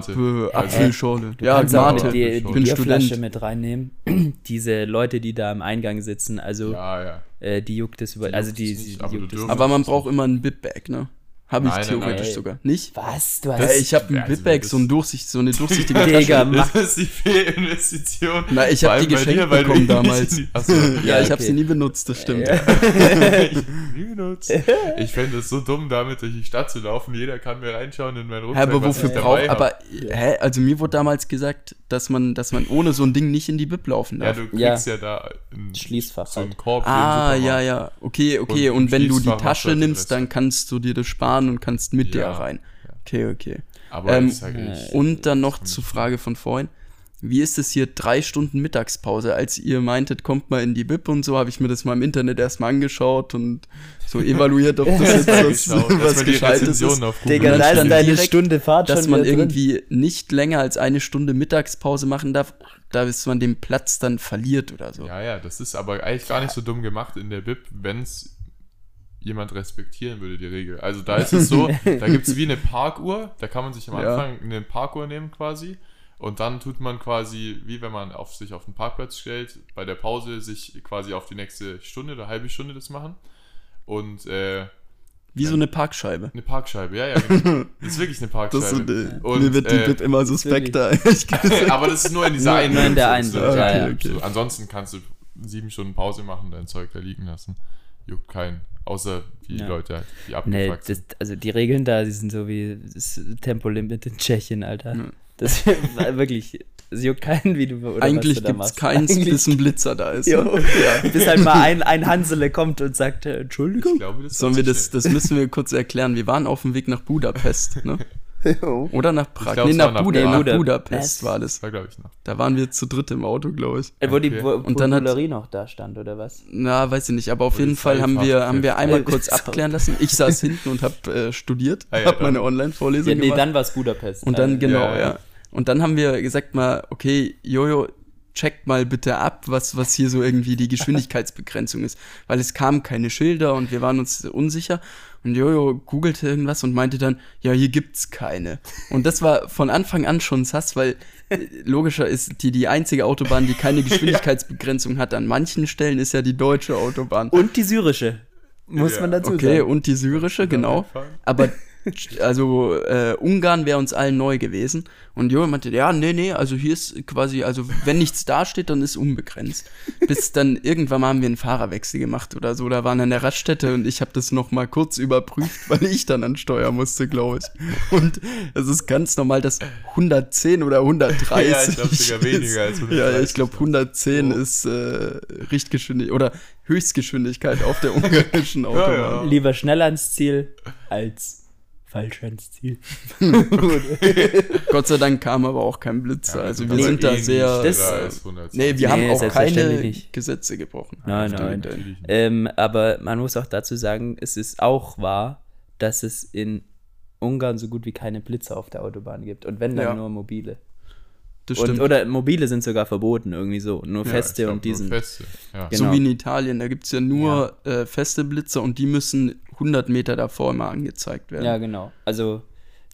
äh,
Also-
Apfelschorle.
du
ja,
kannst auch
Mate.
die, die
Ich
bin
Bierflasche
Student.
mit reinnehmen. Diese Leute, die da am Eingang sitzen, also
Ja, ja.
Äh, die juckt es über,
Die
also die,
nicht,
die
aber
juckt es
Aber man braucht immer ein Bib-Bag, ne? Habe ich
Nein, nein,
theoretisch
nein.
sogar. Nicht?
Was? Du
Äh,
hast
ich habe ein
Also,
Bib-Bag,
das-
so, ein Durchsicht, so eine durchsichtige
Digga,
Das ist die Fehlinvestition.
Na, ich
Vor
hab
allem
die geschenkt
dir, weil du
bekommen damals.
Achso,
Ja,
Ja,
ich habe
okay.
sie nie benutzt, das stimmt.
Ja.
ich benutzt. Ich fände es so dumm, damit durch die Stadt zu laufen. Jeder kann mir reinschauen in meinen
Hä,
Rucksack.
aber wofür braucht, aber, hä, also mir wurde damals gesagt, dass man, dass man ohne so ein Ding nicht in die Bib laufen
Ja,
darf.
du
Ja.
kriegst ja, da ein,
Schließfach
so einen
halt.
Korb.
ah, ja, ja, okay, okay,
Und
und, wenn du die
du
Tasche
halt
nimmst, dann kannst du dir das sparen und kannst mit dir
Ja,
rein.
ja.
Okay, okay.
Aber
Ähm,
ich sag ich,
Und dann noch zur Frage von vorhin. Wie ist es hier drei Stunden Mittagspause? Als ihr meintet, kommt mal in die Bib und so, habe ich mir das mal im Internet erstmal angeschaut und so evaluiert, ob das jetzt
mal
was, was Gescheites ist.
Digga,
dann
da ist
stand
deine Stunde Fahrt
dass
schon
man
wieder drin.
irgendwie nicht länger als eine Stunde Mittagspause machen darf, da bis man den Platz dann verliert oder so.
Ja, ja, das ist aber eigentlich gar nicht so dumm gemacht in der Bib, wenn es jemand respektieren würde, die Regel. Also da ist es so, da gibt es wie eine Parkuhr, da kann man sich am
Ja.
Anfang eine Parkuhr nehmen quasi und dann tut man quasi, wie wenn man auf sich auf den Parkplatz stellt, bei der Pause sich quasi auf die nächste Stunde oder halbe Stunde das machen und äh,
Wie so eine Parkscheibe.
eine Parkscheibe, ja, ja, genau. Das ist wirklich eine Parkscheibe.
Das ist so, äh,
Und,
mir wird die
äh,
Bib immer suspekter. ehrlich gesagt.
aber das ist nur in dieser einen
nur in der einen
so,
ja, ja.
So,
Okay.
ansonsten kannst du sieben Stunden Pause machen, dein Zeug da liegen lassen. Juckt keinen. Außer die
Ja.
Leute, halt, die
Nee,
abgefuckt
das,
sind.
also die Regeln da, die sind so wie das Tempolimit in Tschechien, Alter. Das war wirklich, es juckt keinen, wie du oder
Eigentlich gibt es
Eigentlich-
bis ein Blitzer da ist.
Jo.
Ja.
Bis halt mal ein, ein Hansele kommt und sagt, äh, Entschuldigung.
Ich glaube, das
Sollen wir das, das müssen wir kurz erklären. Wir waren auf dem Weg nach Budapest, ne? Oder nach Prag?
glaub,
nee, nach,
nach
Buda, nach
Budapest.
Budapest war das.
War, ich, noch.
Da waren wir zu dritt im Auto, glaube ich.
Äh, Wo die
Okay.
Und dann hat-
Bulerie noch da stand, oder was?
Na, weiß ich nicht, aber auf jeden
Polizei
Fall haben wir, haben wir einmal kurz abklären lassen. Ich saß hinten und habe äh, studiert,
Ah ja,
habe meine Online-Vorlesung
Ja, nee,
gemacht.
dann war es Budapest.
und dann,
Äh,
genau,
ja,
ja. Und dann haben wir gesagt mal, okay, Jojo, checkt mal bitte ab, was, was hier so irgendwie die Geschwindigkeitsbegrenzung ist. Weil es kamen keine Schilder und wir waren uns unsicher. Und Jojo googelte irgendwas und meinte dann, ja, hier gibt's keine. Und das war von Anfang an schon sass, weil äh, logischer ist die, die einzige Autobahn, die keine Geschwindigkeitsbegrenzung hat. An manchen Stellen ist ja die deutsche Autobahn.
Und die syrische, muss
Ja,
man dazu
Okay,
sagen.
und die syrische, genau. Aber also äh, Ungarn wäre uns allen neu gewesen. Und Jojo meinte, ja, nee, nee, also hier ist quasi, also wenn nichts dasteht, dann ist unbegrenzt. Bis dann irgendwann mal haben wir einen Fahrerwechsel gemacht oder so. Da waren an der Raststätte und ich habe das noch mal kurz überprüft, weil ich dann an Steuer musste, glaube ich. Und es ist ganz normal, dass 110 oder 130
Ja, ich glaub sogar weniger als
ist.
130
Ja, ich glaube 110
Oh.
ist äh, Richtgeschwindigkeit oder Höchstgeschwindigkeit auf der ungarischen Autobahn.
ja.
Lieber schnell ans Ziel als falsch ans Ziel.
Gott sei Dank kam aber auch kein Blitzer.
Ja,
also
das
wir sind da
eh
sehr.
Das-
schneller als 120.
nee, wir
Nee,
haben auch keine. Gesetze gebrochen.
Nein, nein.
nicht.
Ähm, aber man muss auch dazu sagen, es ist auch wahr, dass es in Ungarn so gut wie keine Blitzer auf der Autobahn gibt. Und wenn dann
Ja.
nur mobile.
Das
Und,
stimmt.
oder mobile sind sogar verboten, irgendwie so. Nur
Ja,
feste und die
nur
sind.
Feste. Ja.
Genau.
So wie in Italien, da gibt es ja nur äh, feste Blitzer und die müssen 100 Meter davor immer angezeigt werden.
Ja, genau. Also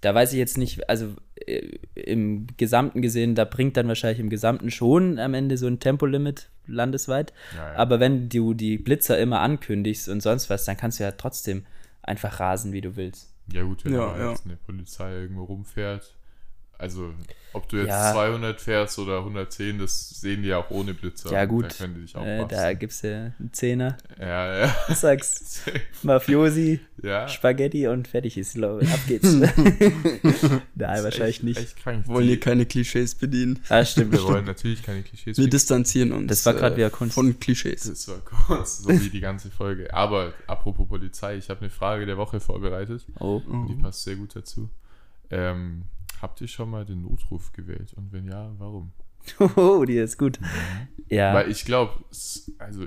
da weiß ich jetzt nicht, also äh, im Gesamten gesehen, da bringt dann wahrscheinlich im Gesamten schon am Ende so ein Tempolimit landesweit.
Ja, ja.
Aber wenn du die Blitzer immer ankündigst und sonst was, dann kannst du ja trotzdem einfach rasen, wie du willst.
Ja, gut, wenn
Ja,
da
ja.
jetzt eine Polizei irgendwo rumfährt. Also, ob du jetzt
Ja.
200 fährst oder 110, das sehen die ja auch ohne Blitzer.
Ja, gut.
Da können die dich auch
Äh, da gibst du einen Zehner,
Ja, ja.
sagst Mafiosi,
ja.
Spaghetti und fertig ist. Ab geht's. Nein, wahrscheinlich
echt,
nicht.
Echt krank.
Wollen hier keine Klischees bedienen.
Ah, stimmt.
wir wollen natürlich keine Klischees.
Wir
bedienen.
distanzieren uns
Das war grad
äh,
wieder Kunst.
von Klischees.
Das war kurz, so wie die ganze Folge. Aber apropos Polizei, ich habe eine Frage der Woche vorbereitet.
Oh.
Die passt sehr gut dazu. Ähm, habt ihr schon mal den Notruf gewählt? Und wenn ja, warum?
oh, die ist gut. Ja.
Weil ich glaube, also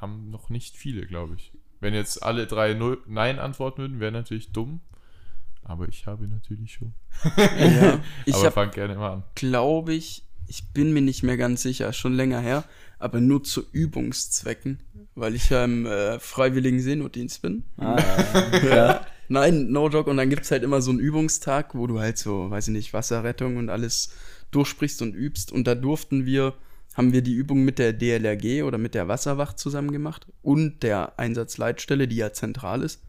haben noch nicht viele, glaube ich. Wenn jetzt alle drei Null Nein antworten würden, wäre natürlich dumm. Aber ich habe natürlich schon.
Ja, ich
aber fang gerne mal an.
glaube ich, ich bin mir nicht mehr ganz sicher, schon länger her, aber nur zu Übungszwecken, weil ich ja im äh, freiwilligen Seenotdienst bin.
ah, ja.
Nein, no joke. Und dann gibt's halt immer so einen Übungstag, wo du halt so, weiß ich nicht, Wasserrettung und alles durchsprichst und übst. Und da durften wir, haben wir die Übung mit der DLRG oder mit der Wasserwacht zusammen gemacht und der Einsatzleitstelle, die ja zentral ist.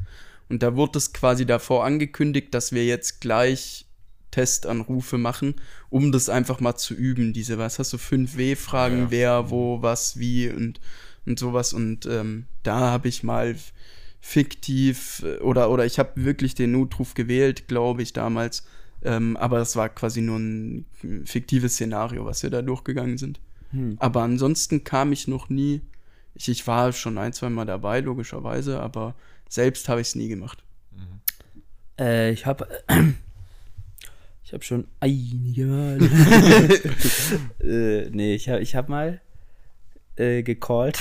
Und da wurde es quasi davor angekündigt, dass wir jetzt gleich Testanrufe machen, um das einfach mal zu üben. Diese, was hast du, 5W-Fragen,
Ja.
wer, wo, was, wie und, und sowas. Und ähm, da habe ich mal fiktiv äh, oder, oder ich habe wirklich den Notruf gewählt, glaube ich, damals. Ähm, aber das war quasi nur ein fiktives Szenario, was wir da durchgegangen sind.
Hm.
Aber ansonsten kam ich noch nie. Ich, ich war schon ein, zwei Mal dabei, logischerweise, aber selbst habe ich es nie gemacht.
Äh, ich habe ich habe schon einige Mal. äh, nee, ich habe ich hab mal äh, gecallt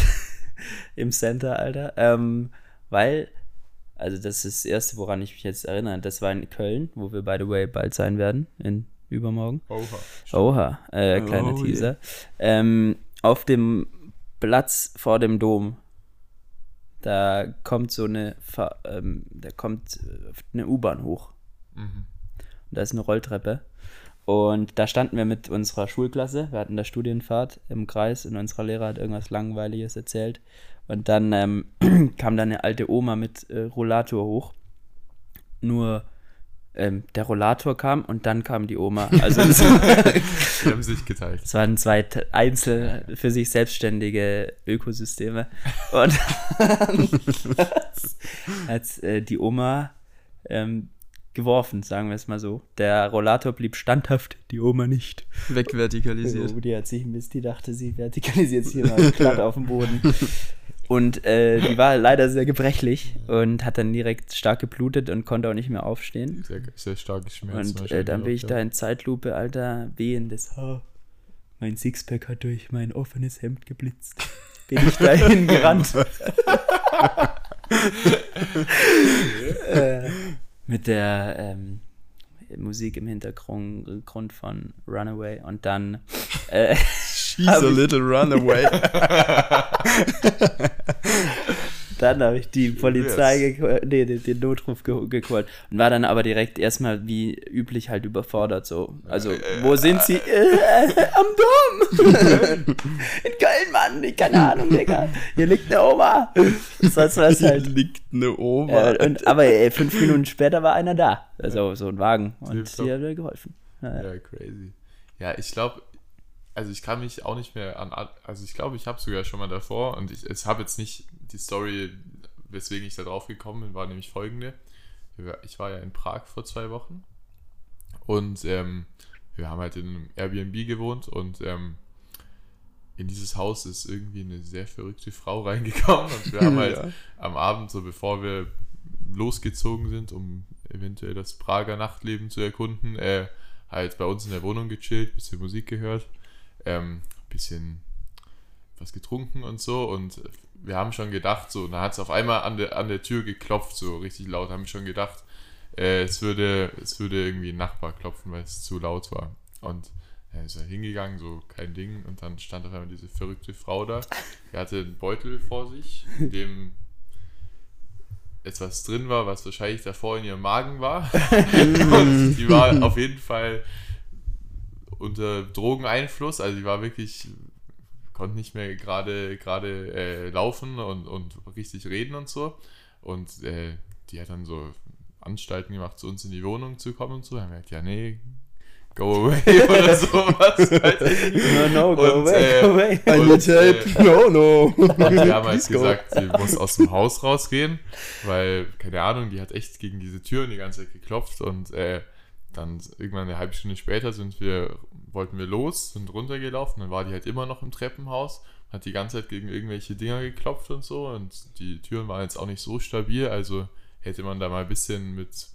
im Center, Alter. Ähm, weil, also das ist das Erste, woran ich mich jetzt erinnere. Das war in Köln, wo wir, by the way, bald sein werden, in übermorgen.
Oha.
Oha, äh, kleiner
Oh,
Teaser. Ähm, auf dem Platz vor dem Dom, da kommt so eine, ähm, da kommt äh, eine U-Bahn hoch.
Mhm.
Und da ist eine Rolltreppe. Und da standen wir mit unserer Schulklasse. Wir hatten da Studienfahrt im Kreis und unser Lehrer hat irgendwas Langweiliges erzählt. Und dann ähm, kam da eine alte Oma mit äh, Rollator hoch. Nur ähm, der Rollator kam und dann kam die Oma. Also das,
Die haben sich geteilt.
das waren zwei t- einzel für sich selbstständige Ökosysteme. Und hat äh, die Oma ähm, geworfen, sagen wir es mal so. Der Rollator blieb standhaft, die Oma nicht.
Wegvertikalisiert.
Oh, die hat sich ein Mist, die dachte, sie vertikalisiert hier mal glatt auf dem Boden. Und äh, die war leider sehr gebrechlich und hat dann direkt stark geblutet und konnte auch nicht mehr aufstehen.
Sehr, sehr starkes Schmerz.
Und äh, dann bin ich da in Zeitlupe, Alter, wehendes Haar. Mein Sixpack hat durch mein offenes Hemd geblitzt. Bin ich dahin gerannt. äh, mit der ähm, Musik im Hintergrund Grund von Runaway und dann äh,
She's a little runaway.
Dann habe ich die Polizei, yes. nee, den, den Notruf ge geholt und war dann aber direkt erstmal wie üblich halt überfordert so. Also, wo sind sie? Äh, am Dom! In Köln, Mann! Keine Ahnung, Digga. Hier liegt eine Oma. Sonst was halt.
Hier liegt eine Oma.
Äh, und, aber ey, fünf Minuten später war einer da. Also so ein Wagen. Und die hat mir geholfen.
Ja, ja crazy. Ja, ich glaube, also ich kann mich auch nicht mehr an, also ich glaube, ich habe sogar schon mal davor und ich, ich habe jetzt nicht die Story, weswegen ich da drauf gekommen bin, war nämlich folgende. Ich war ja in Prag vor zwei Wochen und ähm, wir haben halt in einem Airbnb gewohnt und ähm, in dieses Haus ist irgendwie eine sehr verrückte Frau reingekommen und wir haben halt ja. am Abend, so bevor wir losgezogen sind, um eventuell das Prager Nachtleben zu erkunden, äh, halt bei uns in der Wohnung gechillt, bisschen Musik gehört ähm, bisschen was getrunken und so und wir haben schon gedacht, so, da hat es auf einmal an der, an der Tür geklopft, so richtig laut, haben schon gedacht, äh, es, würde, es würde irgendwie ein Nachbar klopfen, weil es zu laut war. Und er ist ja hingegangen, so kein Ding, und dann stand auf einmal diese verrückte Frau da. Die hatte einen Beutel vor sich, in dem etwas drin war, was wahrscheinlich davor in ihrem Magen war. und die war auf jeden Fall unter Drogeneinfluss. Also die war wirklich, konnte nicht mehr gerade gerade äh, laufen und, und richtig reden und so. Und äh, die hat dann so Anstalten gemacht, zu uns in die Wohnung zu kommen und so. Dann haben wir gesagt, ja, nee, go away oder sowas. no, no, go und, away, äh, go away. I need help. Äh, no, no. Und die haben halt gesagt, sie muss aus dem Haus rausgehen, weil, keine Ahnung, die hat echt gegen diese Türen die ganze Zeit geklopft und äh, dann irgendwann eine halbe Stunde später sind wir, wollten wir los, sind runtergelaufen, dann war die halt immer noch im Treppenhaus, hat die ganze Zeit gegen irgendwelche Dinger geklopft und so und die Türen waren jetzt auch nicht so stabil, also hätte man da mal ein bisschen mit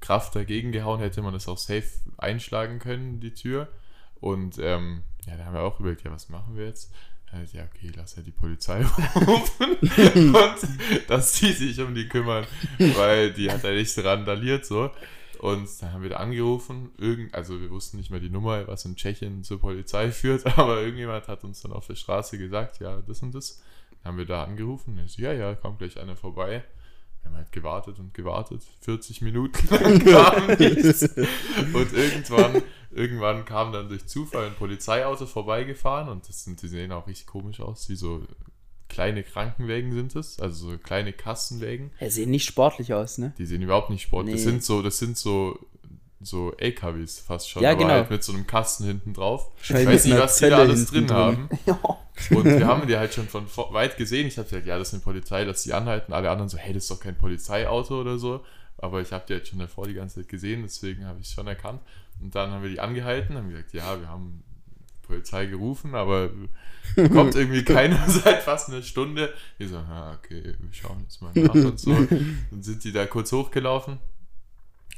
Kraft dagegen gehauen, hätte man das auch safe einschlagen können, die Tür. Und ähm, ja, da haben wir auch überlegt, ja, was machen wir jetzt? Ja, okay, lass ja die Polizei rufen und dass die sich um die kümmern, weil die hat ja nicht randaliert so. Und dann haben wir da angerufen, irgend, also wir wussten nicht mehr die Nummer, was in Tschechien zur Polizei führt, aber irgendjemand hat uns dann auf der Straße gesagt, ja, das und das. Dann haben wir da angerufen, und so, ja, ja, kommt gleich einer vorbei. Wir haben halt gewartet und gewartet, 40 Minuten lang kam nichts. Und irgendwann, irgendwann kam dann durch Zufall ein Polizeiauto vorbeigefahren und das sind, die sehen auch richtig komisch aus, wie so kleine Krankenwägen sind es, also so kleine Kassenwägen.
Ja, sehen nicht sportlich aus, ne?
Die sehen überhaupt nicht sportlich. Nee. Das sind so, das sind so so LKWs fast schon, ja, aber genau. halt mit so einem Kasten hinten drauf. Ich weiß nicht, was die da alles drin, drin haben. Und wir haben die halt schon von weit gesehen. Ich habe gesagt, ja, das ist eine Polizei, dass die anhalten. Alle anderen so, hey, das ist doch kein Polizeiauto oder so. Aber ich habe die halt schon davor die ganze Zeit gesehen, deswegen habe ich es schon erkannt. Und dann haben wir die angehalten, haben gesagt, ja, wir haben Polizei gerufen, aber kommt irgendwie keiner seit fast einer Stunde. Die so, ja, okay, wir schauen jetzt mal nach und so. Dann sind die da kurz hochgelaufen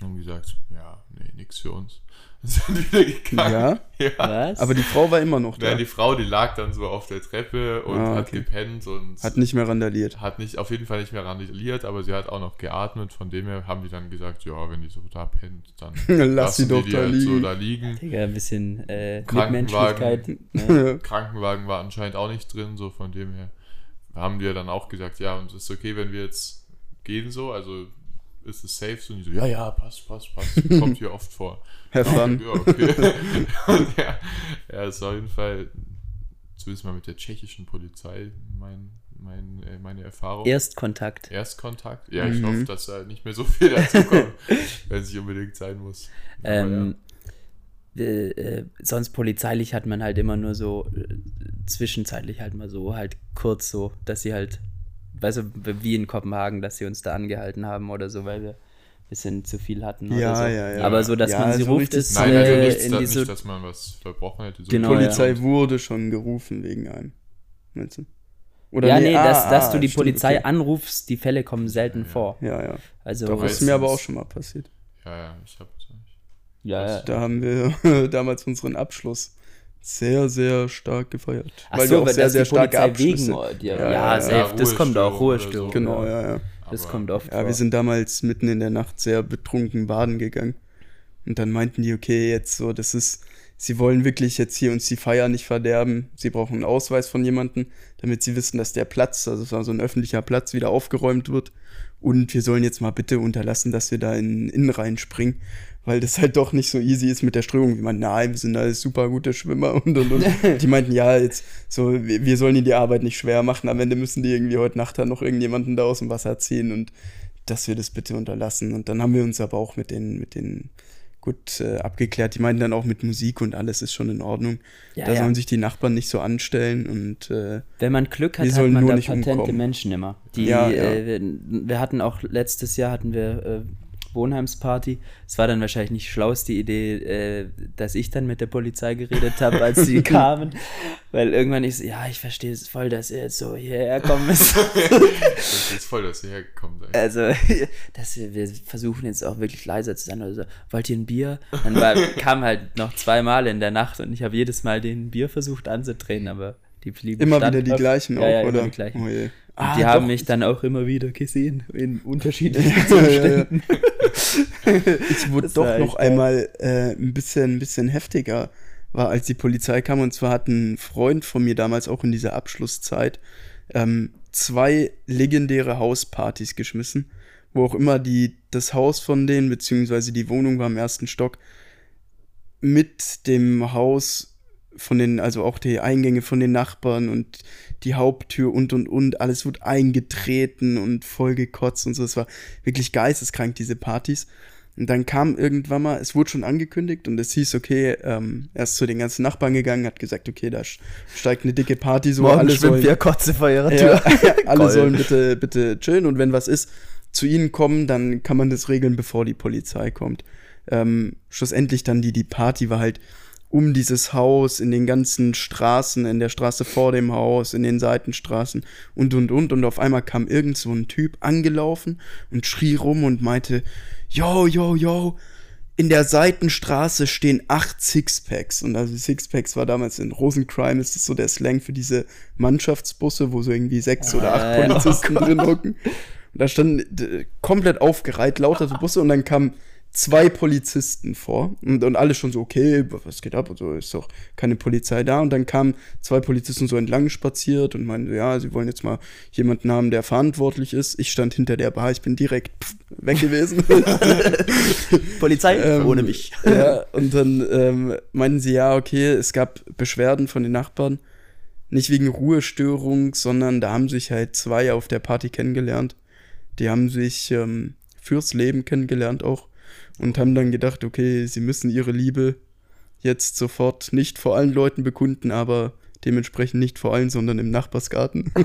und gesagt, ja, nee, nix für uns. sind wieder
gegangen. Ja? ja. Was? Aber die Frau war immer noch
da. Ja, die Frau, die lag dann so auf der Treppe und ah, okay. hat gepennt und.
Hat nicht mehr randaliert.
Hat nicht, auf jeden Fall nicht mehr randaliert, aber sie hat auch noch geatmet. Von dem her haben die dann gesagt, ja, wenn die so da pennt, dann
lass sie doch die da, halt liegen.
So da liegen.
Digga, ein bisschen äh,
Krankenwagen, ne? Krankenwagen war anscheinend auch nicht drin, so von dem her haben wir dann auch gesagt, ja, und es ist okay, wenn wir jetzt gehen so, also ist es safe? So, und die so, ja, ja, passt, passt, passt. Kommt hier oft vor.
Have fun.
Ja, okay. ja, ja, ist auf jeden Fall, zumindest mal mit der tschechischen Polizei, mein, mein, äh, meine Erfahrung.
Erstkontakt.
Erstkontakt. Ja, ich mhm. hoffe, dass da nicht mehr so viel dazu kommt, wenn es nicht unbedingt sein muss.
Ähm, ja. äh, äh, sonst polizeilich hat man halt immer nur so, äh, zwischenzeitlich halt mal so, halt kurz so, dass sie halt weißt du, wie in Kopenhagen, dass sie uns da angehalten haben oder so, weil wir bisschen zu viel hatten.
Ja,
so.
ja, ja.
Aber so, dass
ja,
man sie
so
ruft, ist
Nein, also
äh,
nichts,
in diese.
Nicht, dass man was verbrochen hätte. So
genau, die Polizei ja. wurde schon gerufen wegen einem. Meinst du?
Oder ja, nee, nee ah, dass, dass ah, du die stimmt, Polizei okay. anrufst, die Fälle kommen selten
ja,
vor.
Ja, ja.
Also,
Doch, ist mir aber auch schon mal passiert.
Ja, ja, ich hab's
ja, ja.
Da haben wir damals unseren Abschluss sehr, sehr stark gefeiert.
Ach weil so, wir auch sehr, sehr stark wegen, ja, ja, ja, safe, das kommt auch, Ruhestörung.
So. Genau, ja, ja.
Das kommt oft
Ja, vor. wir sind damals mitten in der Nacht sehr betrunken baden gegangen. Und dann meinten die, okay, jetzt so, das ist sie wollen wirklich jetzt hier uns die Feier nicht verderben. Sie brauchen einen Ausweis von jemandem, damit sie wissen, dass der Platz, also es war so ein öffentlicher Platz, wieder aufgeräumt wird. Und wir sollen jetzt mal bitte unterlassen, dass wir da in den Innenrhein springen, weil das halt doch nicht so easy ist mit der Strömung. Wir meinten, nein, wir sind alles super gute Schwimmer und und und. die meinten, ja, jetzt so, wir, wir sollen ihnen die Arbeit nicht schwer machen. Am Ende müssen die irgendwie heute Nacht dann noch irgendjemanden da aus dem Wasser ziehen und dass wir das bitte unterlassen. Und dann haben wir uns aber auch mit den, mit den gut äh, abgeklärt. Die meinten dann auch mit Musik und alles ist schon in Ordnung.
Ja,
da
ja.
sollen sich die Nachbarn nicht so anstellen und äh,
Wenn man Glück hat, hat man
nur
da
nicht
patente
umkommen.
Menschen immer. Die,
Ja, ja.
Äh, wir, wir hatten auch letztes Jahr hatten wir äh, Wohnheimsparty. Es war dann wahrscheinlich nicht schlauste Idee, äh, dass ich dann mit der Polizei geredet habe, als sie kamen, weil irgendwann ich so, ja, ich verstehe es voll, dass ihr jetzt so hierher kommen müsst.
Das ist jetzt voll, dass ihr hergekommen seid.
Also, dass wir, wir versuchen jetzt auch wirklich leiser zu sein. Also, wollt ihr ein Bier? Dann war, kam halt noch zweimal in der Nacht und ich habe jedes Mal den Bier versucht anzudrehen, aber die blieben
immer wieder die gleichen
ja,
auch,
ja, immer
oder?
die gleichen.
Oh je. Ah,
die haben
doch.
mich dann auch immer wieder gesehen in unterschiedlichen. Zuständen.
Ich wurde
Das
doch noch
geil.
einmal äh, ein bisschen, ein bisschen heftiger, war, als die Polizei kam. Und zwar hat ein Freund von mir damals auch in dieser Abschlusszeit ähm, zwei legendäre Hauspartys geschmissen, wo auch immer die, das Haus von denen, beziehungsweise die Wohnung war im ersten Stock, mit dem Haus von den, also auch die Eingänge von den Nachbarn und die Haupttür und und und, alles wurde eingetreten und vollgekotzt und so. Es war wirklich geisteskrank, diese Partys. Und dann kam irgendwann mal, es wurde schon angekündigt und es hieß, okay, ähm, er ist zu den ganzen Nachbarn gegangen, hat gesagt, okay, da steigt eine dicke Party so, alle sollen,
Kotze vor ihrer
ja, alle sollen bitte, bitte chillen und wenn was ist, zu ihnen kommen, dann kann man das regeln, bevor die Polizei kommt. Ähm, schlussendlich dann die, die Party war halt um dieses Haus, in den ganzen Straßen, in der Straße vor dem Haus, in den Seitenstraßen und und und und auf einmal kam irgend so ein Typ angelaufen und schrie rum und meinte, yo, yo, yo, in der Seitenstraße stehen acht Sixpacks. Und also Sixpacks war damals in Rosencrime, ist das so der Slang für diese Mannschaftsbusse, wo so irgendwie sechs oder acht
Ah, ja.
Polizisten drin hocken. Und da standen komplett aufgereiht, lauter so Busse und dann kamen zwei Polizisten vor und, und alle schon so, okay, was geht ab? Und so ist doch keine Polizei da. Und dann kamen zwei Polizisten so entlang spaziert und meinten, ja, sie wollen jetzt mal jemanden haben, der verantwortlich ist. Ich stand hinter der Bar, ich bin direkt pff, weg gewesen.
Polizei
Ähm,
ohne mich.
Ja, und dann ähm, meinten sie, ja, okay, es gab Beschwerden von den Nachbarn. Nicht wegen Ruhestörung, sondern da haben sich halt zwei auf der Party kennengelernt. Die haben sich ähm, fürs Leben kennengelernt auch und haben dann gedacht, okay, sie müssen ihre Liebe jetzt sofort nicht vor allen Leuten bekunden, aber dementsprechend nicht vor allen, sondern im Nachbarsgarten.
Und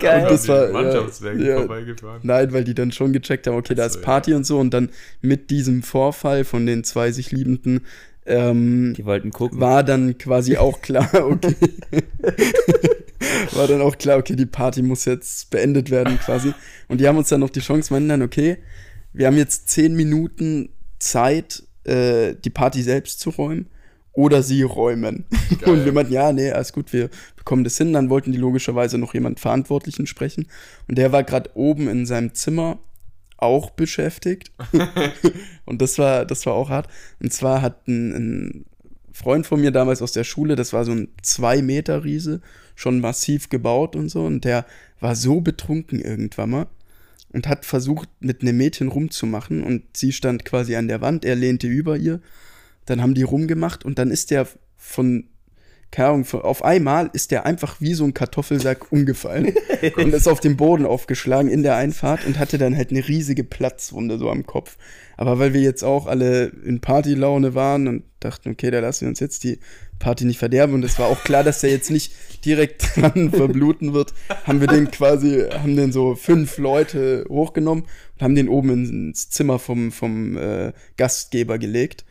Geil.
dann
Das war, ja,
Mannschaftswagen
ja.
vorbeigefahren.
Nein, weil die dann schon gecheckt haben, okay, da ist Party
ja.
und so und dann mit diesem Vorfall von den zwei sich Liebenden ähm,
Die wollten gucken.
war dann quasi auch klar, okay. war dann auch klar, okay, die Party muss jetzt beendet werden quasi. Und die haben uns dann noch die Chance, meinen dann, okay, wir haben jetzt zehn Minuten Zeit, äh, die Party selbst zu räumen. Oder sie räumen.
Geil.
Und wir meinten, ja, nee, alles gut, wir bekommen das hin. Dann wollten die logischerweise noch jemand Verantwortlichen sprechen. Und der war gerade oben in seinem Zimmer auch beschäftigt. und das war, das war auch hart. Und zwar hat ein, ein Freund von mir damals aus der Schule, das war so ein zwei Meter Riese, schon massiv gebaut und so. Und der war so betrunken irgendwann mal und hat versucht, mit einem Mädchen rumzumachen. Und sie stand quasi an der Wand, er lehnte über ihr. Dann haben die rumgemacht und dann ist der von, keine Ahnung, von- auf einmal ist der einfach wie so ein Kartoffelsack umgefallen und ist auf den Boden aufgeschlagen in der Einfahrt und hatte dann halt eine riesige Platzwunde so am Kopf. Aber weil wir jetzt auch alle in Partylaune waren und dachten, okay, da lassen wir uns jetzt die Party nicht verderben. Und es war auch klar, dass der jetzt nicht direkt dran verbluten wird, haben wir den quasi, haben den so fünf Leute hochgenommen und haben den oben ins Zimmer vom, vom äh, Gastgeber gelegt.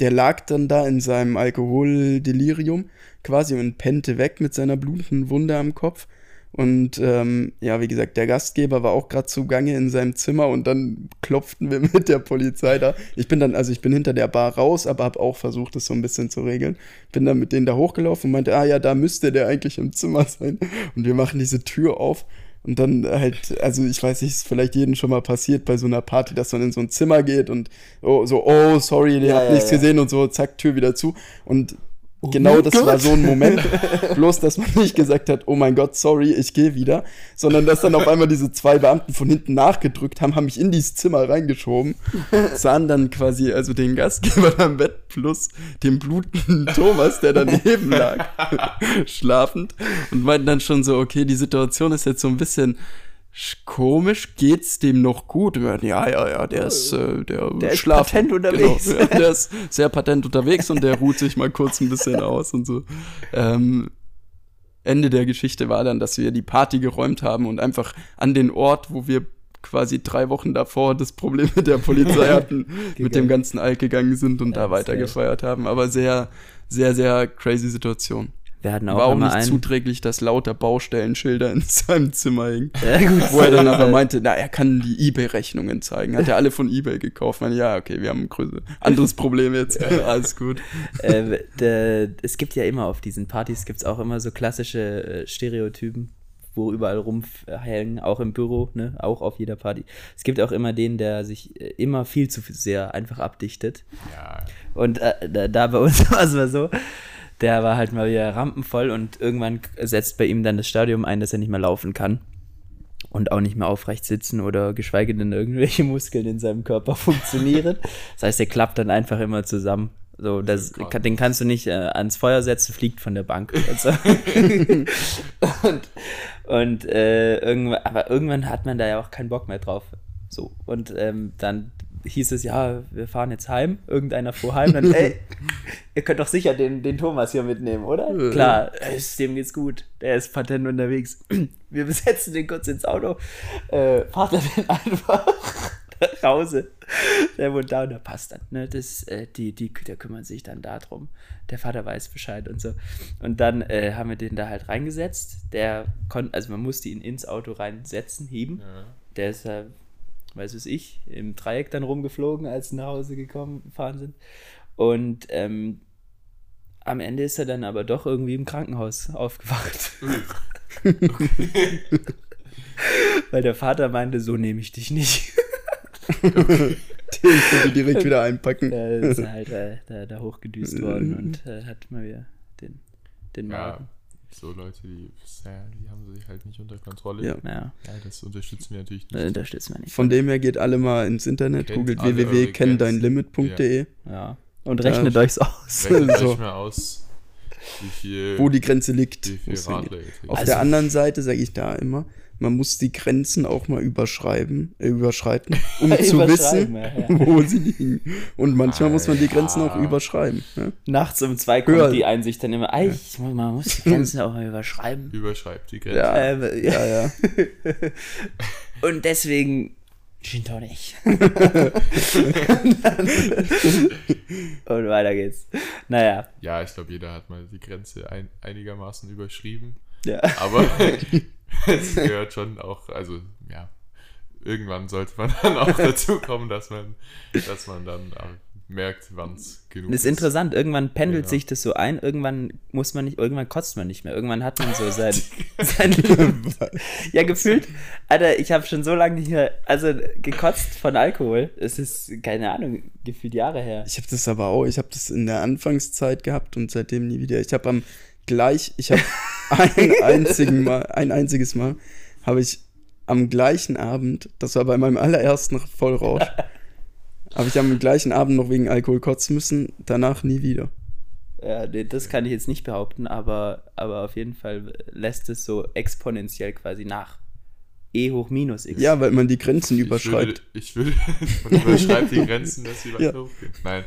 Der lag dann da in seinem Alkoholdelirium quasi und pennte weg mit seiner blutenden Wunde am Kopf. Und ähm, ja, wie gesagt, der Gastgeber war auch gerade zugange in seinem Zimmer und dann klopften wir mit der Polizei da. Ich bin dann, also ich bin hinter der Bar raus, aber habe auch versucht, das so ein bisschen zu regeln. Bin dann mit denen da hochgelaufen und meinte, ah ja, da müsste der eigentlich im Zimmer sein. Und wir machen diese Tür auf Und dann halt, also ich weiß nicht, ist vielleicht jedem schon mal passiert bei so einer Party, dass man in so ein Zimmer geht und oh, so, oh, sorry, ihr
Ja,
habt
ja,
nichts
ja.
gesehen und so, zack, Tür wieder zu. Und genau
mein
das
Gott.
war so ein Moment. Bloß, dass man nicht gesagt hat, oh mein Gott, sorry, ich gehe wieder, sondern dass dann auf einmal diese zwei Beamten von hinten nachgedrückt haben, haben mich in dieses Zimmer reingeschoben, sahen dann quasi also den Gastgeber am Bett plus den blutenden Thomas, der daneben lag, schlafend und meinten dann schon so, okay, die Situation ist jetzt so ein bisschen sch- komisch, geht's dem noch gut? Ja, ja, ja, der ist, äh, der,
Der ist patent unterwegs.
Genau, der ist sehr patent unterwegs und der ruht sich mal kurz ein bisschen aus und so. Ähm, Ende der Geschichte war dann, dass wir die Party geräumt haben und einfach an den Ort, wo wir quasi drei Wochen davor das Problem mit der Polizei hatten, mit dem ganzen Alk gegangen sind und
Ja,
da weiter gefeiert haben. Aber sehr, sehr, sehr crazy Situation.
Hatten auch,
War auch
immer
nicht zuträglich, dass lauter Baustellenschilder in seinem Zimmer hingen.
Ja, gut,
Wo er dann aber meinte, na, er kann die Ebay-Rechnungen zeigen. Hat er alle von Ebay gekauft. Man, ja, okay, wir haben ein anderes Problem jetzt. Alles gut.
äh, der, es gibt ja immer auf diesen Partys gibt es auch immer so klassische äh, Stereotypen, wo überall rumhängen, auch im Büro, ne, auch auf jeder Party. Es gibt auch immer den, der sich äh, immer viel zu sehr einfach abdichtet.
Ja,
Und äh, da, da bei uns war es mal so, der war halt mal wieder rampenvoll und irgendwann setzt bei ihm dann das Stadium ein, dass er nicht mehr laufen kann. Und auch nicht mehr aufrecht sitzen oder geschweige denn irgendwelche Muskeln in seinem Körper funktionieren. Das heißt, er klappt dann einfach immer zusammen. So, das, den kannst du nicht äh, ans Feuer setzen, fliegt von der Bank. Also, und und äh, irgendwann, aber irgendwann hat man da ja auch keinen Bock mehr drauf. So, und ähm, dann hieß es, ja, wir fahren jetzt heim. Irgendeiner fuhr heim. Dann, ey, ihr könnt doch sicher den, den Thomas hier mitnehmen, oder?
Ja.
Klar, äh, dem geht's gut. Der ist patent unterwegs. Wir besetzen den kurz ins Auto. Äh, fahrt er den einfach nach Hause. Der wohnt da und der passt dann. Ne? Das, äh, die, die, der kümmert sich dann darum. Der Vater weiß Bescheid und so. Und dann äh, haben wir den da halt reingesetzt. Der konnte, also man musste ihn ins Auto reinsetzen, heben.
ja.
Der ist, äh, weiß es ich, im Dreieck dann rumgeflogen, als sie nach Hause gekommen, gefahren sind. Und ähm, am Ende ist er dann aber doch irgendwie im Krankenhaus aufgewacht. Weil der Vater meinte, so nehme ich dich nicht.
Den könnt ihr direkt wieder einpacken.
Da ist er halt äh, da, da hochgedüst worden und äh, hat mal wieder den, den
ja,
Magen.
So Leute, die, ja, die haben sich halt nicht unter Kontrolle.
Ja.
Ja,
Ja, das unterstützen wir natürlich nicht.
unterstützen wir nicht.
Von dem her geht alle mal ins Internet,
Kennt
googelt www.kenndeinlimit.de,
Ja. Und rechnet euch's aus.
Rechnet
so.
euch mal aus, wie viel,
wo die Grenze liegt. Auf
Also-
der anderen Seite sage ich da immer, man muss die Grenzen auch mal überschreiben, äh, überschreiten, um zu wissen,
ja, ja.
wo sie liegen. Und manchmal muss man die Grenzen auch überschreiben. Ne?
Nachts um zwei kommt
Höher.
die Einsicht dann immer, ich, muss- man muss die Grenzen auch mal überschreiben.
Überschreibt die Grenze.
Ja,
Ähm,
ja, ja.
Und deswegen Gin Tonic. Und weiter geht's. Naja,
Ja, ich glaube, jeder hat mal die Grenze ein, einigermaßen überschrieben.
Ja.
Aber es gehört schon auch, also ja, irgendwann sollte man dann auch dazu kommen, dass man, dass man dann auch merkt, wann es genug
Das ist interessant. Irgendwann pendelt
Genau.
sich das so ein. Irgendwann muss man nicht, irgendwann kotzt man nicht mehr. Irgendwann hat man so sein, sein Ja, gefühlt. Alter, ich habe schon so lange nicht mehr, also gekotzt von Alkohol. Es ist, keine Ahnung, gefühlt Jahre her.
Ich habe das aber auch, ich habe das in der Anfangszeit gehabt und seitdem nie wieder. Ich habe am gleich, ich habe ein einzigen Mal, ein einziges Mal, habe ich am gleichen Abend, das war bei meinem allerersten Vollrausch, habe ich am gleichen Abend noch wegen Alkohol kotzen müssen, danach nie wieder.
Ja, nee, das kann ich jetzt nicht behaupten, aber, aber auf jeden Fall lässt es so exponentiell quasi nach. E hoch minus x.
Ja, weil man die Grenzen
Ich
überschreitet.
Würde, ich würde, man überschreibt die Grenzen, dass sie weiter
Ja.
hochgehen. Nein.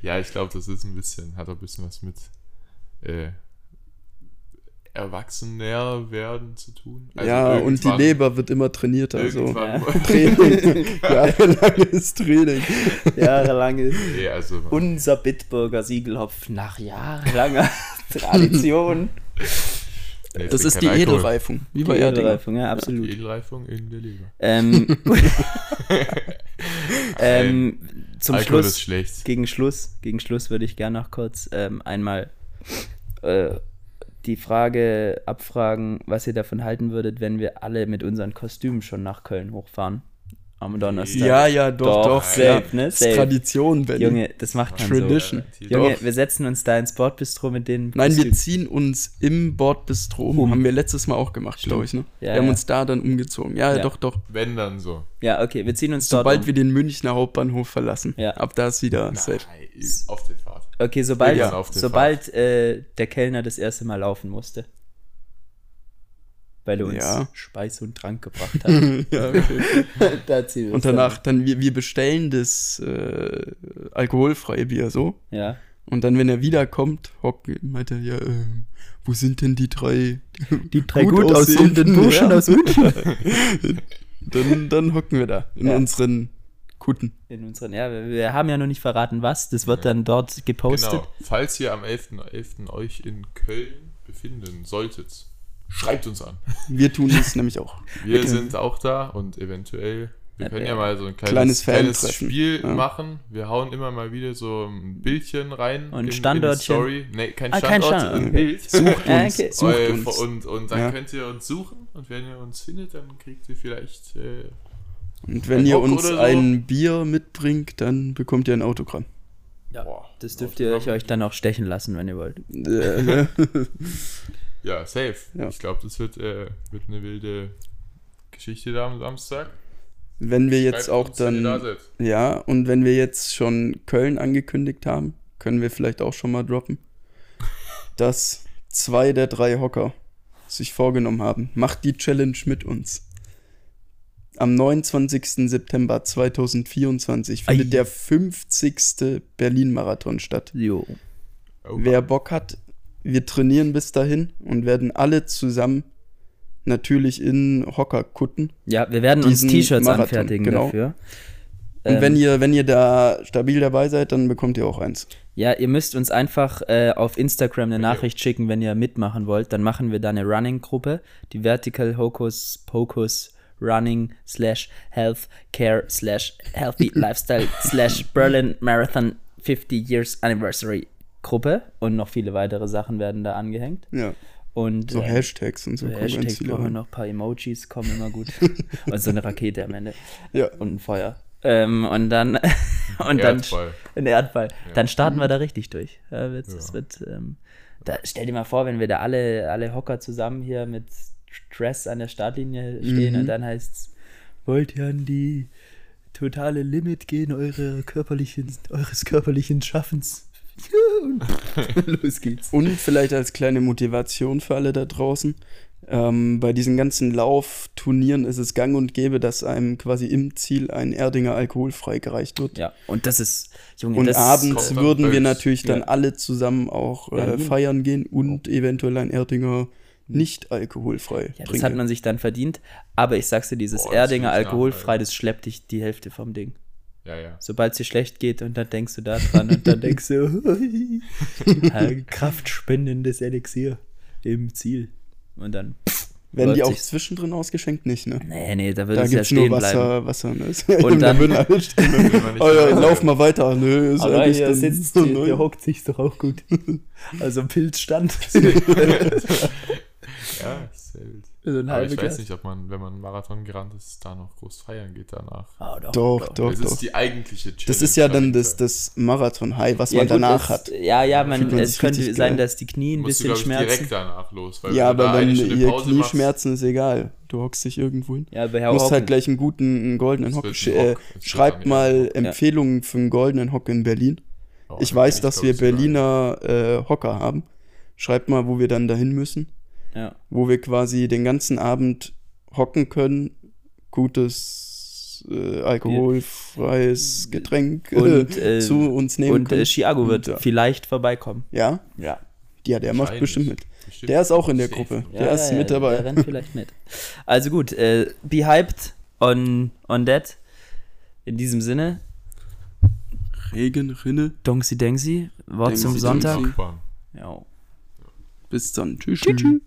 ja, ich glaube, das ist ein bisschen, hat auch ein bisschen was mit äh, erwachsener werden zu tun. Also
ja, und die Leber wird immer trainierter. Also Training, jahrelanges Training.
Jahrelange.
nee, also
Unser Bitburger Siegelhopf nach jahrelanger Tradition.
nee,
Das ist die
Alkohol.
Edelreifung, wie bei
Die. Edelreifung, ja,
Die
absolut.
Edelreifung in der Leber.
Ähm, ähm, zum
Alkohol
Schluss,
ist schlecht.
gegen Schluss, gegen Schluss würde ich gerne noch kurz ähm, einmal äh, die Frage abfragen, was ihr davon halten würdet, wenn wir alle mit unseren Kostümen schon nach Köln hochfahren. Am Donnerstag.
Ja, ja, doch, doch.
safe,
ja.
ne?
Das ist
Safe.
Tradition, Benny.
Junge, das macht man
Tradition.
so. Junge,
Doch.
wir setzen uns da ins Bordbistro mit den
Nein, wir ziehen uns im Bordbistro um. Haben wir letztes Mal auch gemacht, glaube ich, ne?
Ja,
wir haben
ja.
uns da dann umgezogen. Ja,
Ja.
doch, doch.
Wenn dann so.
Ja, okay, wir ziehen uns dort
Sobald
um.
wir den Münchner Hauptbahnhof verlassen.
Ja.
Ab da ist wieder safe.
Nein, auf der Fahrt.
Okay, sobald,
Ja,
sobald äh, der Kellner das erste Mal laufen musste. Weil er uns
Ja.
Speis und Trank gebracht hat.
ja,
da
Und danach, dann, wir, wir bestellen das äh, alkoholfreie Bier so.
Ja.
Und dann, wenn er wiederkommt, hockt, meint er, ja, ähm, wo sind denn die drei,
Die
drei gut aussehenden
Burschen
Herren?
aus München.
dann, dann hocken wir da in
Ja.
unseren Kutten.
In unseren, ja, wir, wir haben ja noch nicht verraten, was. Das wird dann dort gepostet.
Genau. Falls ihr am 11.11. euch in Köln befinden solltet, schreibt uns an.
Wir tun das nämlich auch.
Wir sind auch da und eventuell, wir
Ja,
können
ja.
ja mal so ein
Kleines
kleines, kleines. Spiel
Ja.
machen. Wir hauen immer mal wieder so ein Bildchen rein.
Und
in- in die
Standortchen.
Story. Nee, kein
Ah, kein
Standort,
Standort,
ein
okay.
Bild.
Sucht
Ja,
uns.
okay.
Sucht
Äh,
uns.
Und, und dann
Ja.
könnt ihr uns suchen und wenn ihr uns findet, dann kriegt ihr vielleicht äh,
Und wenn
Ein
ihr
Hock
uns
so?
ein Bier mitbringt, dann bekommt ihr ein Autogramm.
Ja,
Boah,
das dürft ihr euch, euch dann auch stechen lassen, wenn ihr wollt.
Ja, safe.
Ja.
Ich glaube, das wird, äh, wird eine wilde Geschichte da am Samstag.
wenn wir jetzt
Schreibt
auch
uns, da
dann, ja, und wenn wir jetzt schon Köln angekündigt haben, können wir vielleicht auch schon mal droppen, dass zwei der drei Hocker sich vorgenommen haben, macht die Challenge mit uns. Am 29. September 2024 findet
Ei.
der 50. Berlin-Marathon statt.
Jo.
Oh,
Wer Bock hat, wir trainieren bis dahin und werden alle zusammen natürlich in Hockerkutten.
Ja, wir werden uns T-Shirts anfertigen
genau.
dafür.
Und
Ähm,
wenn ihr, wenn ihr da stabil dabei seid, dann bekommt ihr auch eins.
Ja, ihr müsst uns einfach äh, auf Instagram eine Nachricht schicken, wenn ihr mitmachen wollt. Dann machen wir da eine Running-Gruppe, die Vertical Hocus Pocus Running slash Health Care slash Healthy Lifestyle slash Berlin Marathon 50 Years Anniversary Gruppe. Und noch viele weitere Sachen werden da angehängt.
Ja.
Und
So
äh,
Hashtags und so.
so Hashtags
viele
brauchen wir noch ein paar Emojis, kommen immer gut. und so eine Rakete am Ende.
Ja.
Und ein Feuer. Ähm, und dann und dann
Erdball.
ein Erdball. Dann starten
Mhm.
wir da richtig durch. Ja, wird, Es wird, ähm, da, stell dir mal vor, wenn wir da alle, alle Hocker zusammen hier mit Stress an der Startlinie stehen
Mhm.
und dann heißt's, wollt ihr an die totale Limit gehen, eure körperlichen, eures körperlichen Schaffens? Los geht's.
Und vielleicht als kleine Motivation für alle da draußen. Ähm, bei diesen ganzen Laufturnieren ist es gang und gäbe, dass einem quasi im Ziel ein Erdinger alkoholfrei gereicht wird.
Ja, und das ist, Junge,
Und
das
abends würden wir natürlich dann
Ja.
alle zusammen auch äh, feiern gehen und eventuell ein Erdinger nicht alkoholfrei
Ja, das hat man sich dann verdient. Aber ich sag's dir, dieses
Boah,
Erdinger alkoholfrei, das schleppt dich die Hälfte vom Ding.
Ja, ja.
Sobald es dir schlecht geht und dann denkst du da dran und dann denkst du, ein kraftspendendes Elixier im Ziel. Und dann,
Werden die auch zwischendrin ausgeschenkt? Nicht, ne?
nee, nee, da würde
Da
es ja
gibt's nur
stehen bleiben.
Wasser, Wasser. Ne?
Und
da
dann-
würden alle stehen. Oh, ja, lauf mal weiter. Nö, ist
Aber
eigentlich
hier
dann-
sitzt,
Nö.
der, der hockt sich doch auch gut. Also Pilzstand.
Ja, sehr wild.
so ein
Aber ich weiß nicht, ob man, wenn man einen Marathon gerannt ist, da noch groß feiern geht danach.
Ah,
Doch, doch,
das
doch.
ist die eigentliche Challenge.
Das ist ja dann das, das Marathon-High, was
Ja,
man
gut,
danach
das,
hat.
Ja, ja, man,
man
es könnte sein,
geil.
dass die Knie ein
musst du,
bisschen
glaub ich, direkt
schmerzen.
danach los. Weil
Ja,
du
aber wenn ihr Knieschmerzen ist egal. Du hockst dich irgendwo hin.
Ja, aber
Du
Herr
musst halt
Hocken,
gleich einen guten einen goldenen Hock. sch-
ein
Äh, schreibt mal Empfehlungen für einen goldenen Hock in Berlin.
machst. Oh,
ich weiß, dass wir. Berliner äh, Hocker haben. Schreibt mal, wo wir dann dahin müssen.
Ja.
Wo wir quasi den ganzen Abend hocken können. Gutes äh, alkoholfreies Getränk
Und,
äh,
äh,
zu uns nehmen
Und
können.
äh, Chiago wird
Und, ja.
vielleicht vorbeikommen.
ja,
Ja.
ja, der macht bestimmt mit.
Bestimmt.
Der ist auch in der
Safe.
Gruppe.
Ja,
Der ist
ja,
mit dabei.
Der rennt vielleicht mit. Also gut, äh, be hyped on, on that. In diesem Sinne,
Regen, Rinne.
Dongsi Dengsi, Wort
Dengsi
zum
Dengsi.
Sonntag.
Autobahn.
Ja.
Bis dann. Tschüss.
Tschüss.
tschüss.